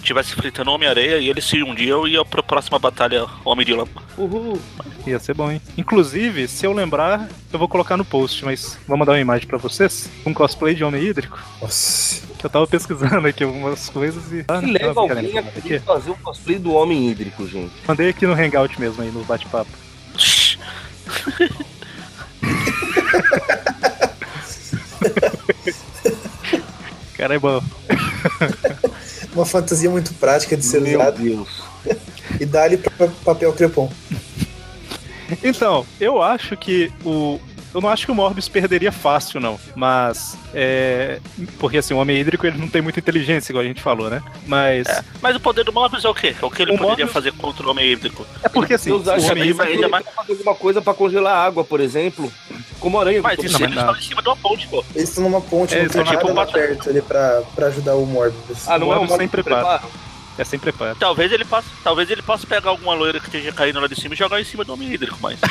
tivesse enfrentando o Homem-Areia e ele se um dia eu ia pra próxima batalha Homem de Lama. Uhul. Ia ser bom, hein? Inclusive, se eu lembrar, eu vou colocar no post, mas vou mandar uma imagem pra vocês. Um cosplay de Homem Hídrico. Nossa. Que eu tava pesquisando aqui algumas coisas e. Ah, Que não, leva alguém a querer fazer um cosplay do homem hídrico, gente. Mandei aqui no Hangout mesmo aí, no bate-papo. [laughs] Cara, é bom. [laughs] Uma fantasia muito prática de ser Meu usada. Deus. [laughs] E dá-lhe papel crepom. Então, eu acho que o. Eu não acho que o Morbius perderia fácil, não. Mas. É. Porque assim, o Homem Hídrico ele não tem muita inteligência, igual a gente falou, né? Mas. É, Mas o poder do Mobius é o quê? É o que ele O poderia Mobius- fazer contra o Homem Hídrico. porque assim, Deus acha o Homem Hídrico. ele vai fazer alguma coisa pra congelar água, por exemplo. Como aranha. Mas isso eles estão em cima de uma ponte, pô. Eles estão numa ponte, É, não tem nada tipo lá uma- perto ali pra, pra ajudar o Morbius. Ah, não é um Morbius sem Morbius preparo. É sem preparo. Talvez ele possa, talvez ele possa pegar alguma loira que esteja caindo lá de cima e jogar em cima do Homem Hídrico, mas. [laughs]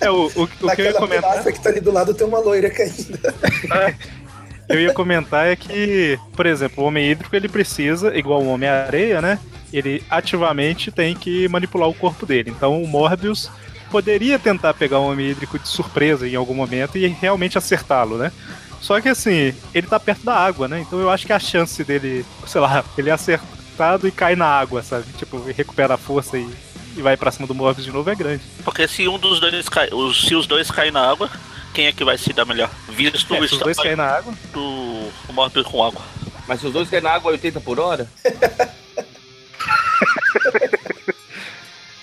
É, o, o, o que eu ia comentar. que tá ali do lado tem uma loira caindo. [laughs] Eu ia comentar é que, por exemplo, o Homem Hídrico ele precisa, igual o Homem-Areia, né? Ele ativamente tem que manipular o corpo dele. Então o Morbius poderia tentar pegar o Homem Hídrico de surpresa em algum momento e realmente acertá-lo, né? Só que assim, ele tá perto da água, né? Então eu acho que a chance dele, sei lá, ele é acertado e cai na água, sabe? Tipo, recupera a força e, e vai pra cima do Morbius de novo é grande. Porque se um dos dois cai, os- se os dois caem na água, quem é que vai se dar melhor? Visto É, o se os dois caem na água. do o Morbius com água. Mas se os dois caem na água a 80 por hora? [laughs]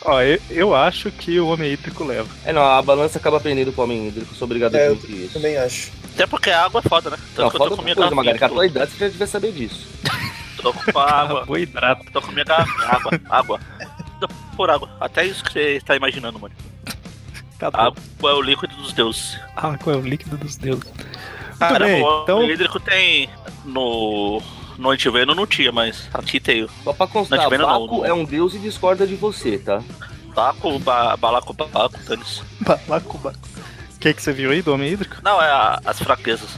Ó, eu, eu acho que o Homem Hídrico leva. É, não, a balança acaba pendendo pro homem hídrico. Sou obrigado a É, eu admitir isso. também acho. Até porque a água é foda, né? Tanto Não, que eu foda tô com minha coisa, Magari. Idade você já devia saber disso. Tô com água. Carboidrato. Tô com minha garrafinha. Água, água. Tô por água. Até isso que você tá imaginando, mano. Tá bom. Água é o líquido dos deuses. Ah, qual é o líquido dos deuses? Cara, bem, o então- o hídrico tem no. No Antiveno não tinha, mas aqui tem. Só pra constar, tiveram não, Baco não. é um deus e discorda de você, tá? Baco, ba, balaco, balaco, tênis. Balacobaco. O que, que você viu aí do Homem Hídrico? Não, é a- as fraquezas.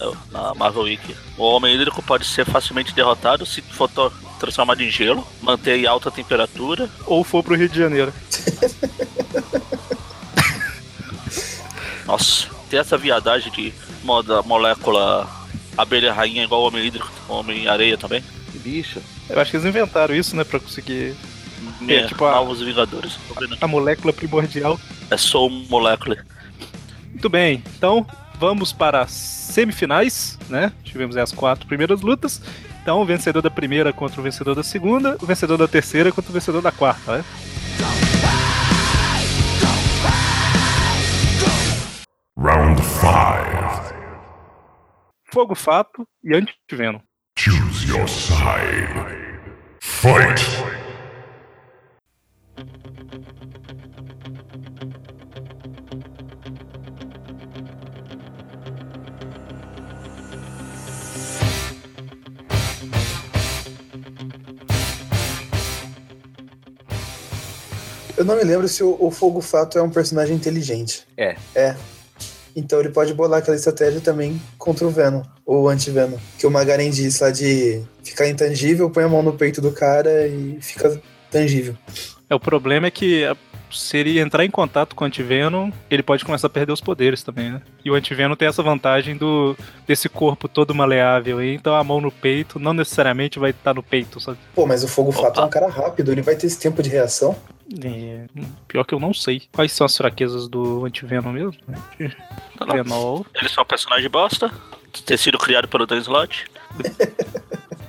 É, Na Marvel Wiki. O homem hídrico pode ser facilmente derrotado se for to- transformado em gelo, manter em alta temperatura. Ou for pro Rio de Janeiro. [laughs] Nossa, tem essa viadagem de moda molécula abelha rainha igual o homem hídrico, homem areia também. Que bicho. Eu acho que eles inventaram isso, né, pra conseguir É, tipo a- Novos Vingadores. A molécula primordial. É Soul Molecule. Muito bem, então vamos para as semifinais, né? Tivemos as quatro primeiras lutas. Então, o vencedor da primeira contra o vencedor da segunda, o vencedor da terceira contra o vencedor da quarta, né? Round 5. Fogo Fato e Antiveno. Choose your side. Fight! Eu não me lembro se o, o Fogo Fato é um personagem inteligente. É. É. Então ele pode bolar aquela estratégia também contra o Venom, ou o anti-Venom. Que o Magaren disse lá de ficar intangível, põe a mão no peito do cara e fica tangível. É, o problema é que a- se ele entrar em contato com o Antivenom, ele pode começar a perder os poderes também, né? E o Antivenom tem essa vantagem do desse corpo todo maleável aí, então a mão no peito não necessariamente vai estar no peito, sabe? Pô, mas o Fogo Fato é um cara rápido, ele vai ter esse tempo de reação. É, pior que eu não sei. Quais são as fraquezas do Antivenom mesmo? Venol. Eles são um personagem bosta, ter sido criado pelo Dan Slott.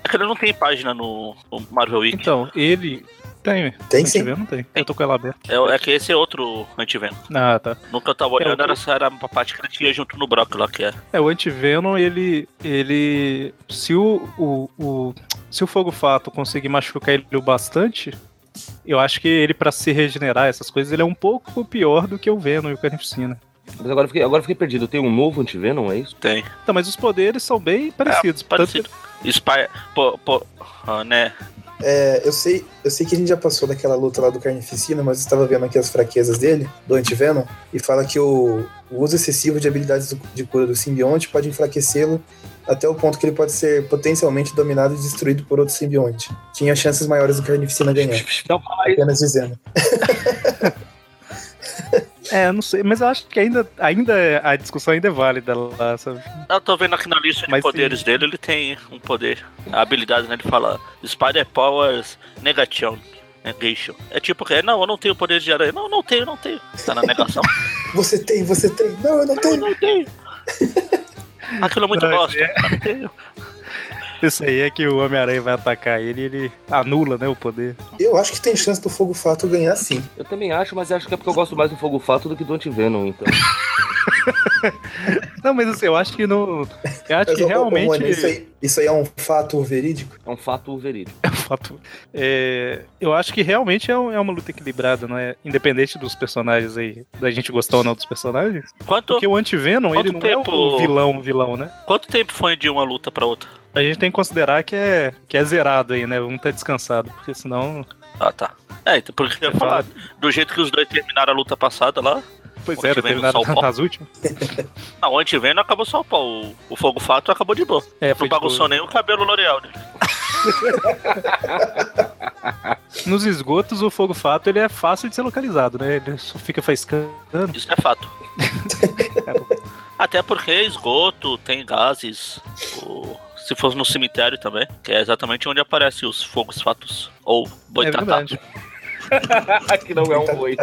É que ele não tem página no, no Marvel Week. Então, ele. Tem, Tem sim. Antivenom tem. Eu tô com ela aberta. É, é que esse é outro antiveno. Ah, tá. Nunca eu tava olhando, É, o- era, era uma parte que ele tinha junto no Brock lá, que é. É, o Antivenom, ele. ele. Se o, o, o- Se o Fogo Fato conseguir machucar ele o bastante, eu acho que ele, pra se regenerar, essas coisas, ele é um pouco pior do que o Venom e o Carnificina. Mas agora eu fiquei, agora eu fiquei perdido. Tem um novo antivenom, é isso? Tem. Então, mas os poderes são bem parecidos. É, parecido. Spy. Pô, pô, ah, né? É, eu sei, eu sei que a gente já passou daquela luta lá do Carnificina, mas eu estava vendo aqui as fraquezas dele, do Antivenom, e fala que o, o uso excessivo de habilidades de cura do simbionte pode enfraquecê-lo até o ponto que ele pode ser potencialmente dominado e destruído por outro simbionte. Tinha chances maiores do Carnificina ganhar. Não fala isso. Apenas dizendo. [laughs] É, não sei, mas eu acho que ainda, ainda é- a discussão ainda é válida lá, sabe? Eu tô vendo aqui na lista de Mas poderes dele, ele tem um poder. A habilidade, né? Ele fala Spider Powers Negation. Negation. É tipo que, não, eu não tenho poder de aranha. Não, não tenho, não tenho. Tá na negação. [laughs] Você tem, você tem. Não, eu não tenho. não tenho. [laughs] Aquilo é muito Não, bosta. é- Não tenho. Isso aí é que o Homem-Aranha vai atacar ele e ele anula, né, o poder. Eu acho que tem chance do Fogo Fato ganhar sim. Eu também acho, mas acho que é porque eu gosto mais do Fogo Fato do que do Antivenom, então. [laughs] Não, mas assim, eu acho que não. Eu acho Mas, que realmente. Rony, isso, aí, isso aí é um fato verídico? É um fato verídico. É um fato. É, eu acho que realmente é, um- é uma luta equilibrada, não é? Independente dos personagens aí, da gente gostar ou não dos personagens. Quanto, Porque o Antivenom, Quanto ele não é tempo- o vilão, vilão, né? quanto tempo foi de uma luta pra outra? A gente tem que considerar que é, que é zerado aí, né? Vamos estar descansado, porque senão. Ah, tá. É, então, porque eu ia falar, do jeito que os dois terminaram a luta passada lá. Pois é, terminaram nas [laughs] últimas. [laughs] Não, o Antiveno acabou só o pau. O, o Fogo Fato acabou de boa. É, não bagunçou nem o cabelo L'Oreal dele. [laughs] Nos esgotos, o fogo fato ele é fácil de ser localizado, né? Ele só fica faiscando. Isso é fato. Até porque esgoto, tem gases. o- Se fosse no cemitério também, que é exatamente onde aparecem os fogos fatos. Ou É boitatá. verdade. [laughs] que não é um boi.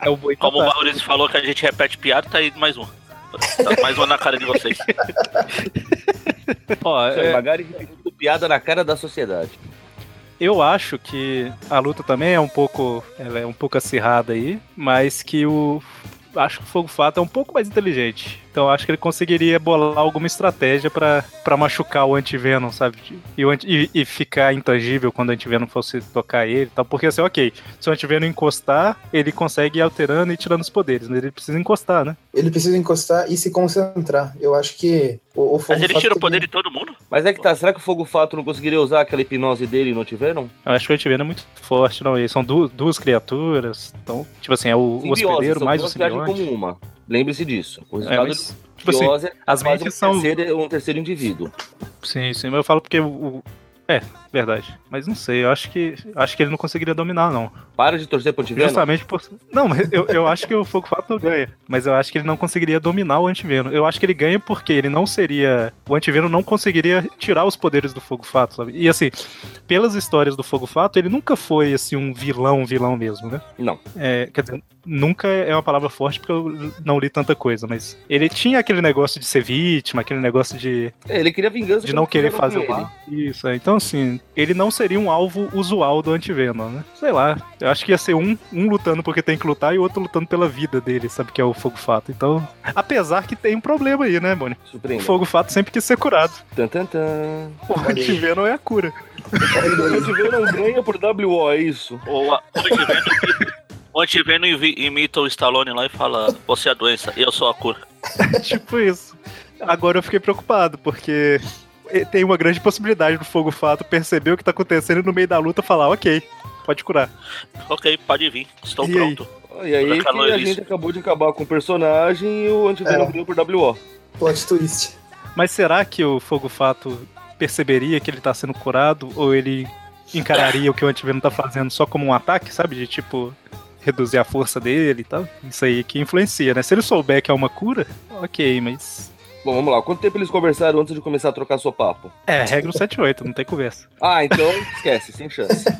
É o boi Como o Maurício falou que a gente repete piada, tá aí mais um. Tá mais uma na cara de vocês. Ó, é, Magari repetindo piada na cara da sociedade. eu acho que a luta também é um pouco. Ela é um pouco acirrada aí, mas que o. Acho que o Fogo Fato é um pouco mais inteligente. Então acho que ele conseguiria bolar alguma estratégia pra pra machucar o Antivenom, sabe? E, o anti- e, e ficar intangível quando o Antivenom fosse tocar ele e tal. Porque assim, ok, se o Antivenom encostar, ele consegue ir alterando e tirando os poderes, mas ele precisa encostar, né? Ele precisa encostar e se concentrar. Eu acho que o, o Fogo Mas ele tira o também- poder de todo mundo? Mas é que tá, será que o Fogo Fato não conseguiria usar aquela hipnose dele e não tiveram? Eu acho que o Antivenom é muito forte, não. E são du- duas criaturas. Então, tipo assim, é o, o hospedeiro mais o simbionte. como uma. Lembre-se disso. O É, resultado mas, de tipo assim, as mentes um são. terceiro, um terceiro indivíduo. Sim, sim, mas eu falo porque o. o- É, verdade. Mas não sei, eu acho que. Acho que ele não conseguiria dominar, não. Para de torcer pro Antivenom. Justamente por. Não, mas eu, eu acho que o Fogo Fato ganha. Mas eu acho que ele não conseguiria dominar o Antiveno. Eu acho que ele ganha porque ele não seria. O Antiveno não conseguiria tirar os poderes do Fogo Fato, sabe? E assim, pelas histórias do Fogo Fato, ele nunca foi assim um vilão, vilão mesmo, né? Não. É, quer dizer, nunca é uma palavra forte porque eu não li tanta coisa, mas ele tinha aquele negócio de ser vítima, aquele negócio de, É, ele queria vingança de não querer fazer com mal. Isso, é. então assim, ele não seria um alvo usual do Antivenom, né? Sei lá, eu acho que ia ser um, um lutando porque tem que lutar e o outro lutando pela vida dele, sabe? Que é o Fogo Fato. Então, apesar que tem um problema aí, né, Boni? O. Fogo Fato sempre quis ser curado. Tan, tan, tan. O Antivenom é a cura. O Antivenom ganha por WO, é isso. Ou a- o Antiveno, o Antiveno invi- imita o Stallone lá e fala: Você é a doença, eu sou a cura. [laughs] tipo isso. Agora eu fiquei preocupado, porque tem uma grande possibilidade do Fogo Fato perceber o que tá acontecendo e no meio da luta falar, ok, pode curar. Ok, pode vir. Estou E pronto. E aí que a gente acabou de acabar com o personagem e o antivenom É. por WO. Plot twist. Mas será que o Fogo Fato perceberia que ele tá sendo curado? Ou ele encararia o que o antiveno tá fazendo só como um ataque, sabe? De tipo, reduzir a força dele e tal. Isso aí que influencia, né? Se ele souber que é uma cura, ok, mas. Bom, vamos lá. Quanto tempo eles conversaram antes de começar a trocar seu papo? É, regra 178, não tem conversa. Ah, então esquece, sem chance. [laughs]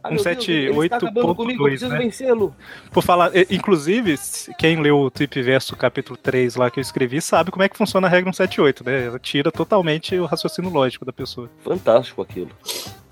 Ah, meu Deus, ele está acabando comigo, eu 178.2, preciso né? vencê-lo. Por falar, inclusive, quem leu o Tweep Verso capítulo 3 lá que eu escrevi sabe como é que funciona a regra 178, né? Ela tira totalmente o raciocínio lógico da pessoa. Fantástico aquilo.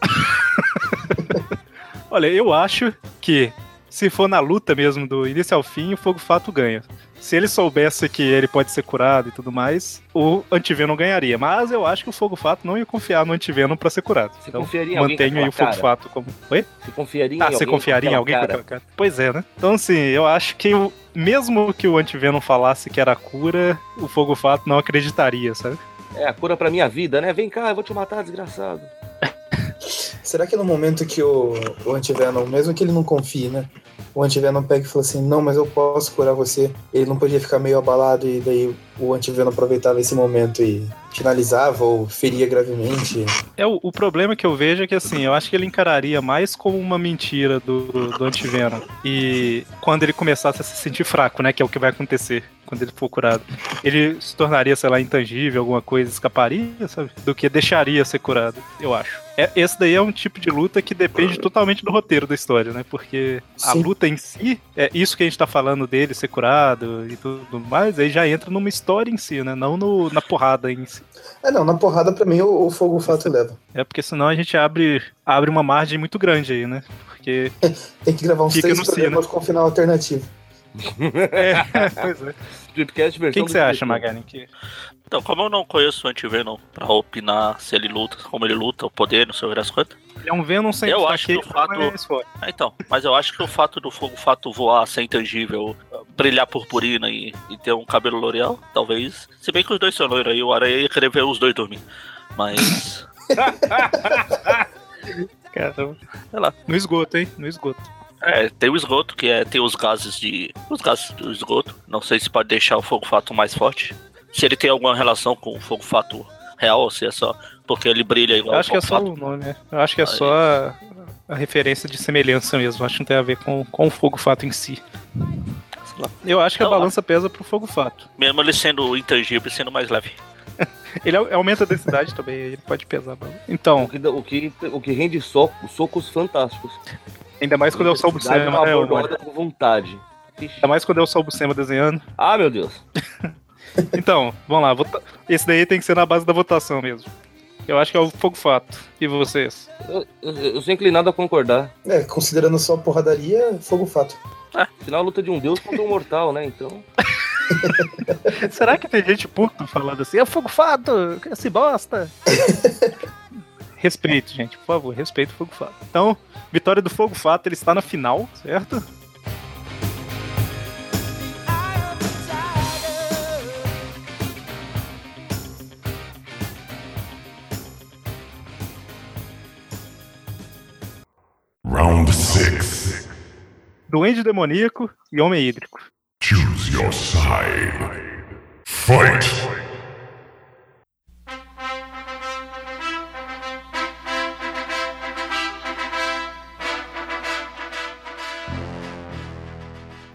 [laughs] Olha, eu acho que se for na luta mesmo do início ao fim, o Fogo Fato ganha. Se ele soubesse que ele pode ser curado e tudo mais, o Antivenom ganharia. Mas eu acho que o Fogo Fato não ia confiar no Antivenom pra ser curado. Você então, confiaria em mantenho aí o Fogo cara? Fato como. Oi? Você confiaria em Ah, alguém você confiaria em alguém aquela com aquela cara? Pois é, né? Então, assim, eu acho que o- mesmo que o Antivenom falasse que era a cura, o Fogo Fato não acreditaria, sabe? É a cura pra minha vida, né? Vem cá, eu vou te matar, desgraçado. Será que no momento que o, o Antivenom, mesmo que ele não confie, né? O Antivenom pega e fala assim, não, mas eu posso curar você. Ele não podia ficar meio abalado e daí o Antivenom aproveitava esse momento e finalizava ou feria gravemente. É, o, o problema que eu vejo é que, assim, eu acho que ele encararia mais como uma mentira do, do Antivenom. E quando ele começasse a se sentir fraco, né, que é o que vai acontecer quando ele for curado, ele se tornaria, sei lá, intangível, alguma coisa, escaparia, sabe? Do que deixaria ser curado, eu acho. É, esse daí é um tipo de luta que depende totalmente do roteiro da história, né? Porque a Sim. luta em si, é isso que a gente tá falando dele ser curado e tudo mais, aí já entra numa história em si, né? Não no, na porrada em si. É, não, na porrada pra mim o, o Fogo Fato leva. É porque senão a gente abre, abre uma margem muito grande aí, né? Porque. [laughs] Tem que gravar uns três no si, programas com final alternativo. [laughs] É, pois é. Tripcast O que, que você acha. Magaren? Que... Então, como eu não conheço o Antivenom pra opinar se ele luta, como ele luta, o poder, não sei o que das quantas. Ele é um Venom sem Eu acho que o fato-. Ah, então, mas eu acho que o fato do fogo fato voar, ser intangível, brilhar purpurina e, e ter um cabelo L'Oreal, talvez. Se bem que os dois são loiros aí, o Aranha ia querer ver os dois dormir. Mas. [laughs] Caramba. Sei lá. No esgoto, hein? No esgoto. É, tem o esgoto, que é tem os gases de. Os gases do esgoto. Não sei se pode deixar o fogo fato mais forte. Se ele tem alguma relação com o fogo fato real, ou se é só porque ele brilha igual Eu acho que é só fato. o nome, né? Eu acho que é só a, a referência de semelhança mesmo. Acho que não tem a ver com, com o fogo fato em si. Eu acho que a balança pesa pro fogo fato. Mesmo ele sendo intangível e sendo mais leve. [laughs] Ele au- aumenta a densidade também, ele pode pesar. a balança. Então, O que, o que, o que rende soco, socos fantásticos. ainda mais quando eu sou o né, bordoada Mônica? com vontade. Ainda mais quando eu sou o Buscema desenhando. Ah, meu Deus. [laughs] Então, vamos lá. vota- Esse daí tem que ser na base da votação mesmo. Eu acho que é o fogo fato. E vocês? Eu, eu- eu sou inclinado a concordar. É, considerando só porradaria, Fogo Fato. Afinal, a luta de um deus contra um mortal, né? Então. [laughs] Será que tem gente puta falando assim? É fogo fato, esse bosta. [laughs] Respeito, gente, por favor, respeito o fogo fato. Então, vitória do fogo fato, ele está na final, certo? Round 6. Duende demoníaco e homem hídrico. Choose your side. Fight!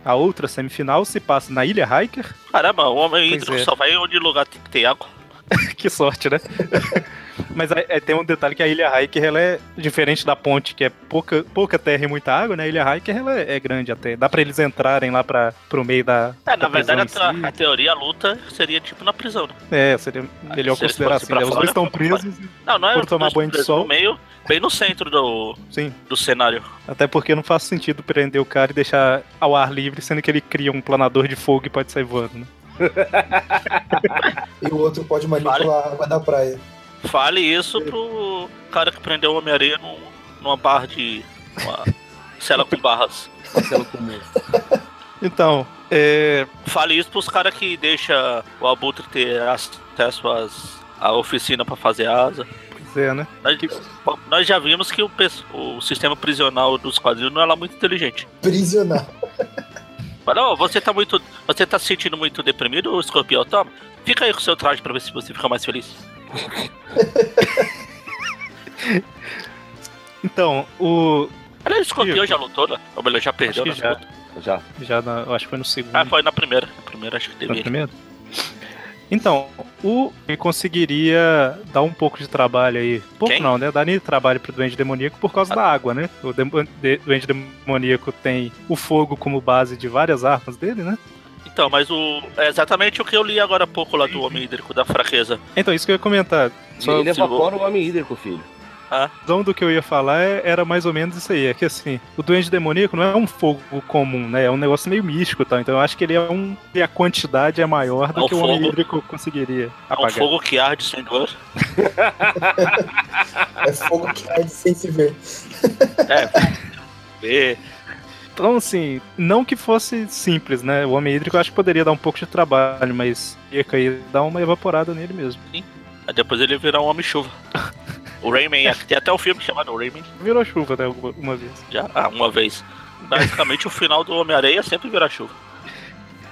A outra semifinal se passa na Ilha Hiker. Caramba, o homem Pois hídrico é. só vai onde lugar tem que ter água. [laughs] que sorte, né? [laughs] Mas aí, aí tem um detalhe que a Ilha Hiker ela é diferente da ponte, que é pouca, pouca terra e muita água, né? A Ilha Hiker ela é, é grande até. Dá pra eles entrarem lá pra, pro meio da. É, da na verdade, a, tra- a teoria, a luta seria tipo na prisão, né? si. É, seria melhor Se eles considerar assim. né? Os dois estão presos. Não, não é Por tomar banho de sol. No meio, bem no centro do, Sim. do cenário. Até porque não faz sentido prender o cara e deixar ao ar livre, sendo que ele cria um planador de fogo e pode sair voando, né? [laughs] E o outro pode manipular a água da praia. Fale isso pro cara que prendeu o Homem-Aranha num- numa barra de. uma cela com barras. Cela. [laughs] Então, é. Fale isso pros caras que deixa o Abutre ter acesso às, à oficina pra fazer asa. é, né? Nós, nós já vimos que o, o sistema prisional dos quadrinhos não é lá muito inteligente. Prisional. Mas não, você tá muito. Você tá se sentindo muito deprimido, escorpião? Toma. Fica aí com o seu traje pra ver se você fica mais feliz. [laughs] Então, o. Aliás, o escorpião já lutou, né? Ou melhor, já perdeu na já. luta. Já. Já na- eu acho que foi no segundo. Ah, foi na primeira. Na primeira acho que teve Foi ele. Então, o ele conseguiria dar um pouco de trabalho aí. Pouco Quem? não, né? Daria trabalho pro Duende Demoníaco por causa da água, né? O Duende Demoníaco tem o fogo como base de várias armas dele, né? Então, mas o. É exatamente o que eu li agora há pouco lá do Homem Hídrico da Fraqueza. Então, isso que eu ia comentar. Só Ele evapora o homem hídrico, filho. Ah, razão do que eu ia falar é- era mais ou menos isso aí. É que assim, o Duende Demoníaco não é um fogo comum, né? É um negócio meio místico e tal. Então eu acho que ele é um. E a quantidade é maior do É um que o Homem. Hídrico conseguiria é um apagar. fogo que arde sem dor. [laughs] É fogo que arde sem se ver. É. Vê. Então, assim, não que fosse simples, né? O Homem Hídrico eu acho que poderia dar um pouco de trabalho, mas ia cair dar uma evaporada nele mesmo. Aí depois ele virar um Homem-Chuva. [laughs] O Rayman, [laughs] tem até o filme chamado Rayman. Virou chuva até uma, uma vez. Já, ah, uma vez. Basicamente o final do Homem-Areia sempre vira chuva.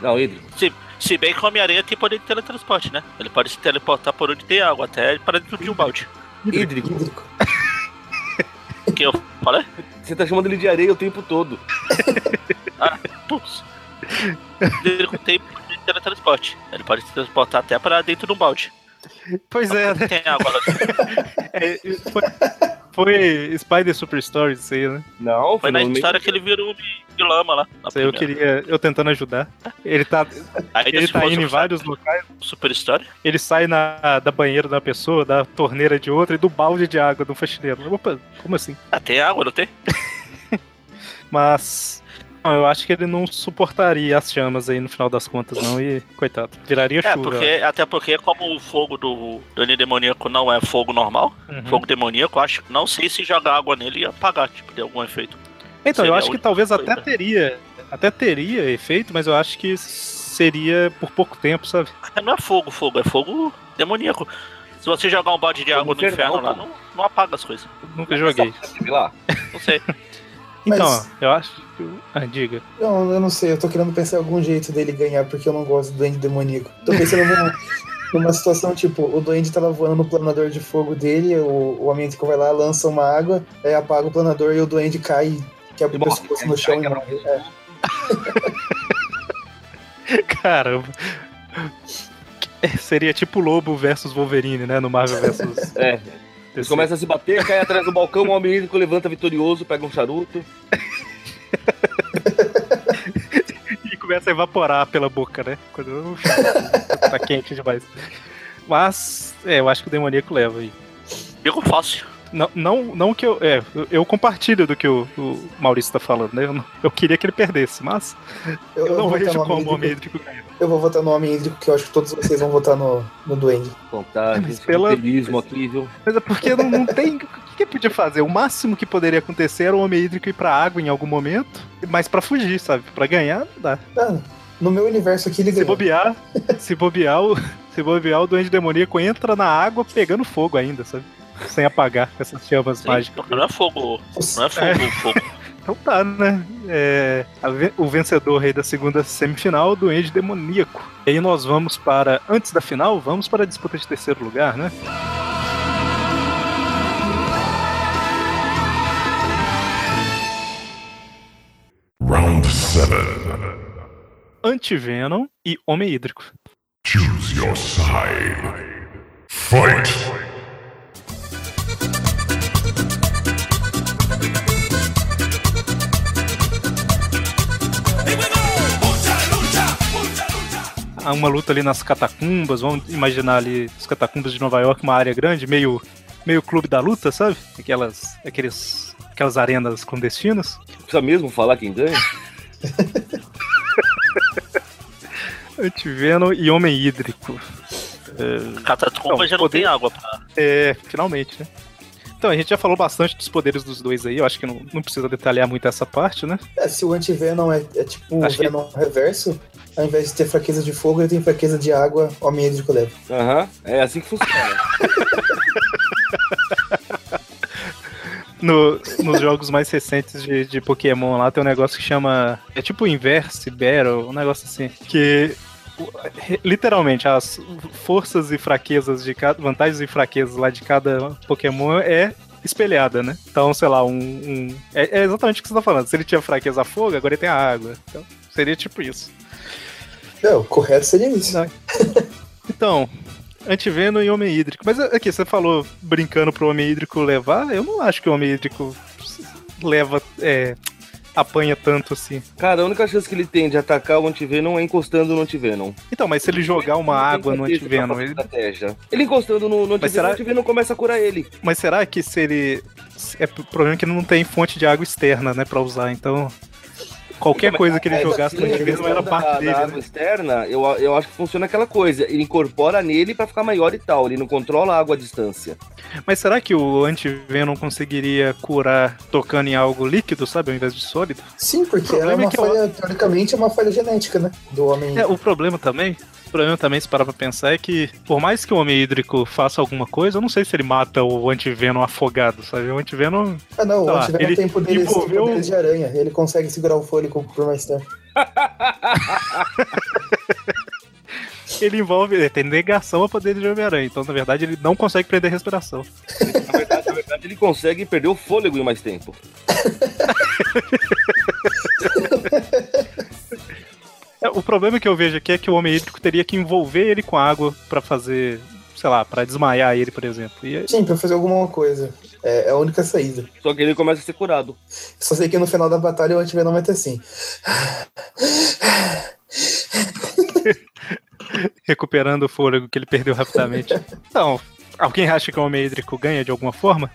Não, hídrico. Se, se bem que o Homem-Areia tem poder de teletransporte, né? Ele pode se teleportar por onde tem água, até para dentro de um balde. Hídrico. Hídrico. O que eu falei? Você tá chamando ele de areia o tempo todo. [laughs] Putz. Ele tem poder de teletransporte. Ele pode se transportar até para dentro de um balde. Pois é, né? Tem água lá dentro. [laughs] É, foi, foi Spider Super Stories isso aí, né? Não, Foi na no meio- história que ele virou de, de lama lá. na Isso aí eu queria. Eu tentando ajudar. Ele tá, Aí ele tá indo em vários locais. Super Story. Ele sai na, da banheira da pessoa, da torneira de outra e do balde de água do faxineiro. Opa, como assim? Ah, tem água, não tem? Mas. Não, eu acho que ele não suportaria as chamas aí no final das contas, não. E, coitado, viraria É, chuva. porque, até porque como o fogo do Dani Demoníaco não é fogo normal, Uhum. fogo demoníaco, acho não sei se jogar água nele ia apagar, tipo, de algum efeito. Então, Seria eu acho que talvez até coisa. teria. Até teria efeito, mas eu acho que seria por pouco tempo, sabe? [laughs] Não é fogo, fogo, é fogo demoníaco. Se você jogar um balde de água no inferno lá, não, não apaga as coisas. Nunca joguei. Lá. Não sei. [laughs] Então, Mas- eu acho que. Ah, diga. Não, eu não sei, eu tô querendo pensar em algum jeito dele ganhar, porque eu não gosto do Duende Demoníaco. Tô pensando numa, [laughs] numa situação tipo, o Duende lá voando no planador de fogo dele, o, o que vai lá, lança uma água, aí apaga o planador e o Duende cai e quebra o pescoço no chão Cai, e. É. [laughs] Caramba. É, Seria tipo Lobo versus Wolverine, né? No Marvel versus. É. Eles começam a se bater, cai atrás do balcão, o homem hídrico levanta vitorioso, pega um charuto. [laughs] E começa a evaporar pela boca, né? Quando tá quente demais. Mas, é, eu acho que o demoníaco leva aí. Digo fácil. Não, não, não que eu. É, eu- compartilho do que o, o Maurício tá falando, né? Eu, não- eu queria que ele perdesse, mas Eu, eu, não vejo como o Homem Hídrico. Ganha. Eu vou votar no Homem Hídrico, que eu acho que todos vocês vão votar no, no Duende. Fantástico, Mas pela- pela... aqui, viu? Mas é porque não, não tem. O que, que podia fazer? O máximo que poderia acontecer era o Homem Hídrico ir pra água em algum momento, mas pra fugir, sabe? Pra ganhar, não dá. Ah, no meu universo aqui ele Se ganhou. bobear, [laughs] se bobear, o, se bobear, o Duende Demoníaco entra na água pegando fogo ainda, sabe? Sem apagar com essas chamas Sim, mágicas. não é fogo. Não é [laughs] fogo, fogo. Então tá, né? É, a o vencedor aí da segunda semifinal, Duende Demoníaco. E aí nós vamos para, antes da final, vamos para a disputa de terceiro lugar, né? Round 7. Antivenom e Homem Hídrico. Choose your side. Fight! Uma luta ali nas catacumbas, vamos imaginar ali as catacumbas de Nova York, uma área grande, meio, meio clube da luta, sabe? Aquelas, aqueles, aquelas arenas clandestinas. Precisa mesmo falar quem ganha? [laughs] Antivenom e Homem Hídrico. É, Catatumba já não poder- tem água pra. É, finalmente, né? Então, a gente já falou bastante dos poderes dos dois aí, eu acho que não, não precisa detalhar muito essa parte, né? É, se o anti-Venom é, é tipo o Acho que- Venom reverso, ao invés de ter fraqueza de fogo, ele tem fraqueza de água, Homem Hídrico leva. Aham, é assim que funciona. [laughs] No- nos jogos mais recentes de, de Pokémon lá tem um negócio que chama. É tipo Inverse Battle, um negócio assim. Que o- literalmente as forças e fraquezas de cada. vantagens e fraquezas lá de cada Pokémon é espelhada, né? Então, sei lá, um. um- é, é exatamente o que você tá falando. Se ele tinha fraqueza a fogo, agora ele tem a água. Então, seria tipo isso. Não, o correto seria isso. [laughs] Então, Antiveno e Homem Hídrico. Mas aqui, você falou brincando pro Homem Hídrico levar, eu não acho que o Homem Hídrico leva. É, apanha tanto assim. Cara, a única chance que ele tem de atacar o Antivenom é encostando no Antivenom. Então, mas se ele jogar uma água no Antiveno, ele. Estratégia. Ele encostando no, no Antivenom, será- o Antivenom começa a curar ele. Mas será que se ele. É o problema é que não tem fonte de água externa, né, pra usar, então. Qualquer coisa que ele É, jogasse no sim, a Antiveno era questão da- parte dele. Da né? água externa, eu, eu acho que funciona aquela coisa. Ele incorpora nele pra ficar maior e tal. Ele não controla a água à distância. Mas será que o Antivenom conseguiria curar tocando em algo líquido, sabe, ao invés de sólido? Sim, porque é é uma eu- falha, teoricamente, é uma falha genética, né? Do homem. É, o problema também, o problema também, se parar pra pensar, é que por mais que o Homem Hídrico faça alguma coisa, eu não sei se ele mata o Antiveno afogado, sabe? O Antiveno. Ah, não, o Antiveno ele tem poderes, envolveu- poderes de aranha. Ele consegue segurar o fôlego por mais tempo. [laughs] Ele envolve. Ele tem negação a poder de Homem-Aranha, então na verdade ele não consegue prender a respiração. Na verdade, na verdade, ele consegue perder o fôlego em mais tempo. [laughs] É, o problema que eu vejo aqui é que o Homem Hídrico teria que envolver ele com água pra fazer. Sei lá, pra desmaiar ele, por exemplo. E Sim, pra fazer alguma coisa. É, é a única saída. Só que ele começa a ser curado. Só sei que no final da batalha o Antiveno vai ter assim. [laughs] recuperando o fôlego que ele perdeu rapidamente. [laughs] Então, alguém acha que o Homem Hídrico ganha de alguma forma?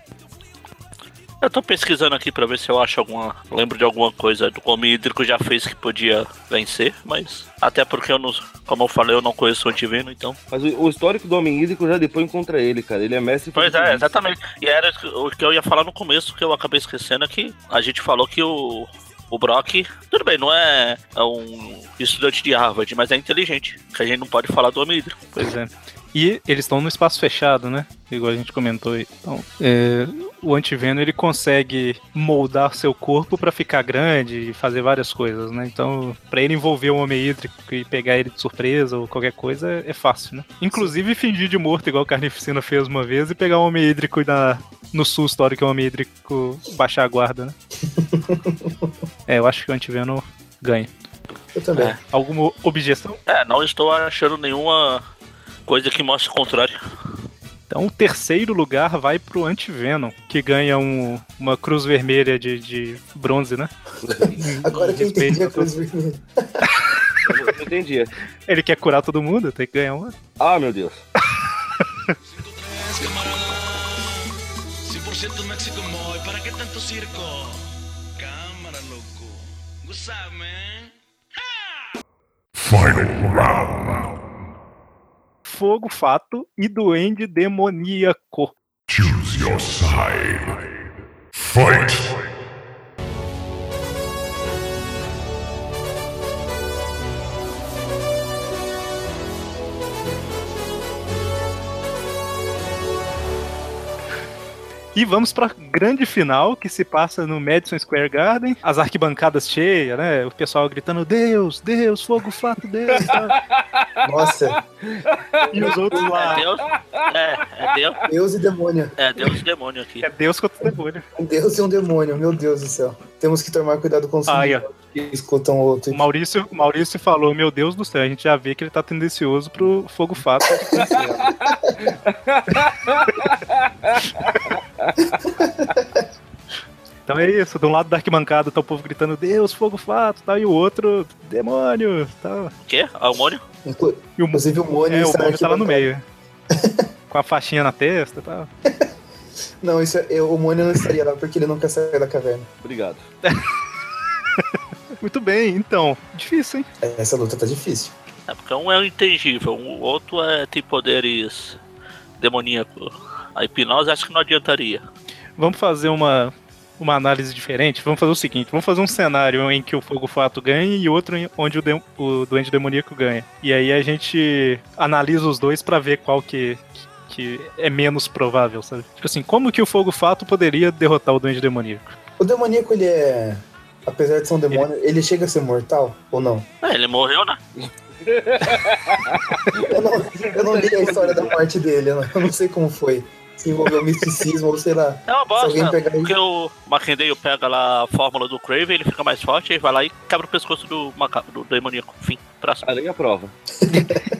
Eu tô pesquisando aqui pra ver se eu acho alguma. Lembro de alguma coisa do Homem Hídrico já fez que podia vencer, mas. Até porque eu não. Como eu falei, eu não conheço o Antiveno, então. Mas o, o histórico do Homem Hídrico já depois contra ele, cara. Ele é mestre. Pois é, isso. exatamente. E era o que eu ia falar no começo, que eu acabei esquecendo, é que a gente falou que o. O Brock, tudo bem, não é, é um estudante de Harvard, mas é inteligente. Que a gente não pode falar do Homem Hídrico. Pois é. E eles estão no espaço fechado, né? Igual a gente comentou aí. Então, é, o antiveno ele consegue moldar seu corpo pra ficar grande e fazer várias coisas, né? Então, pra ele envolver o homem hídrico e pegar ele de surpresa ou qualquer coisa é fácil, né? Inclusive fingir de morto, igual o Carnificina fez uma vez, e pegar o homem hídrico e dar no susto a hora que o homem hídrico baixar a guarda, né? [laughs] é, eu acho que o antiveno ganha. Eu também. É. Alguma objeção? É, não estou achando nenhuma coisa que mostre o contrário. Então o terceiro lugar vai pro Antivenom, que ganha um- uma cruz vermelha de, de bronze, né? [laughs] Agora que eu entendi a cruz vermelha. Eu não entendi. Ele quer curar todo mundo, tem que ganhar uma. Ah, meu Deus. 100% Mexican boy, ¿para qué tanto circo? Cámara, loco. What's up, man? Final round. Fogo, fato e duende demoníaco. Choose your side. Fight. E vamos pra grande final que se passa no Madison Square Garden. As arquibancadas cheias, né? O pessoal gritando: Deus, Deus, fogo, fato, Deus. [laughs] Nossa, E os outros É lá. Deus. É, é Deus. Deus e demônio. É Deus e demônio aqui. É Deus contra o demônio. Um Deus e um demônio, meu Deus do céu. Temos que tomar cuidado com os Aí, ó. Escutam o outro. O Maurício, o Maurício falou: Meu Deus do céu, a gente já vê que ele tá tendencioso pro fogo fato. [laughs] Então é isso, de um lado da arquibancada tá o povo gritando Deus, fogo fato, tá? e o outro, demônio, tá? O quê? Ah, o Mônio? E o, Inclusive o Mônio é, o está Mônio tá lá no meio. Com a faixinha na testa e tal. [laughs] Não, isso é, eu- o Mônio não estaria lá porque ele nunca saiu da caverna. Obrigado. [laughs] Muito bem, então. Difícil, hein? Essa luta tá difícil. É porque um é o intangível, o outro é, tem poderes demoníacos. A hipnose acho que não adiantaria. Vamos fazer uma, uma análise diferente. Vamos fazer o seguinte: vamos fazer um cenário em que o fogo fato ganha e outro onde o, de, o doente demoníaco ganha. E aí a gente analisa os dois pra ver qual que, que é menos provável, sabe? Tipo assim, como que o Fogo Fato poderia derrotar o Duende Demoníaco? O demoníaco, ele é. Apesar de ser um demônio, ele chega a ser mortal ou não? É, ele morreu, né? Eu não, eu não li a história da morte dele, eu não, eu não sei como foi. Se envolveu misticismo ou sei lá. É uma bosta, pegar porque o Mackendeio pega lá a fórmula do Craven, ele fica mais forte, aí vai lá e quebra o pescoço do, maca... do demoníaco. Fim, próximo. Além a prova. [laughs]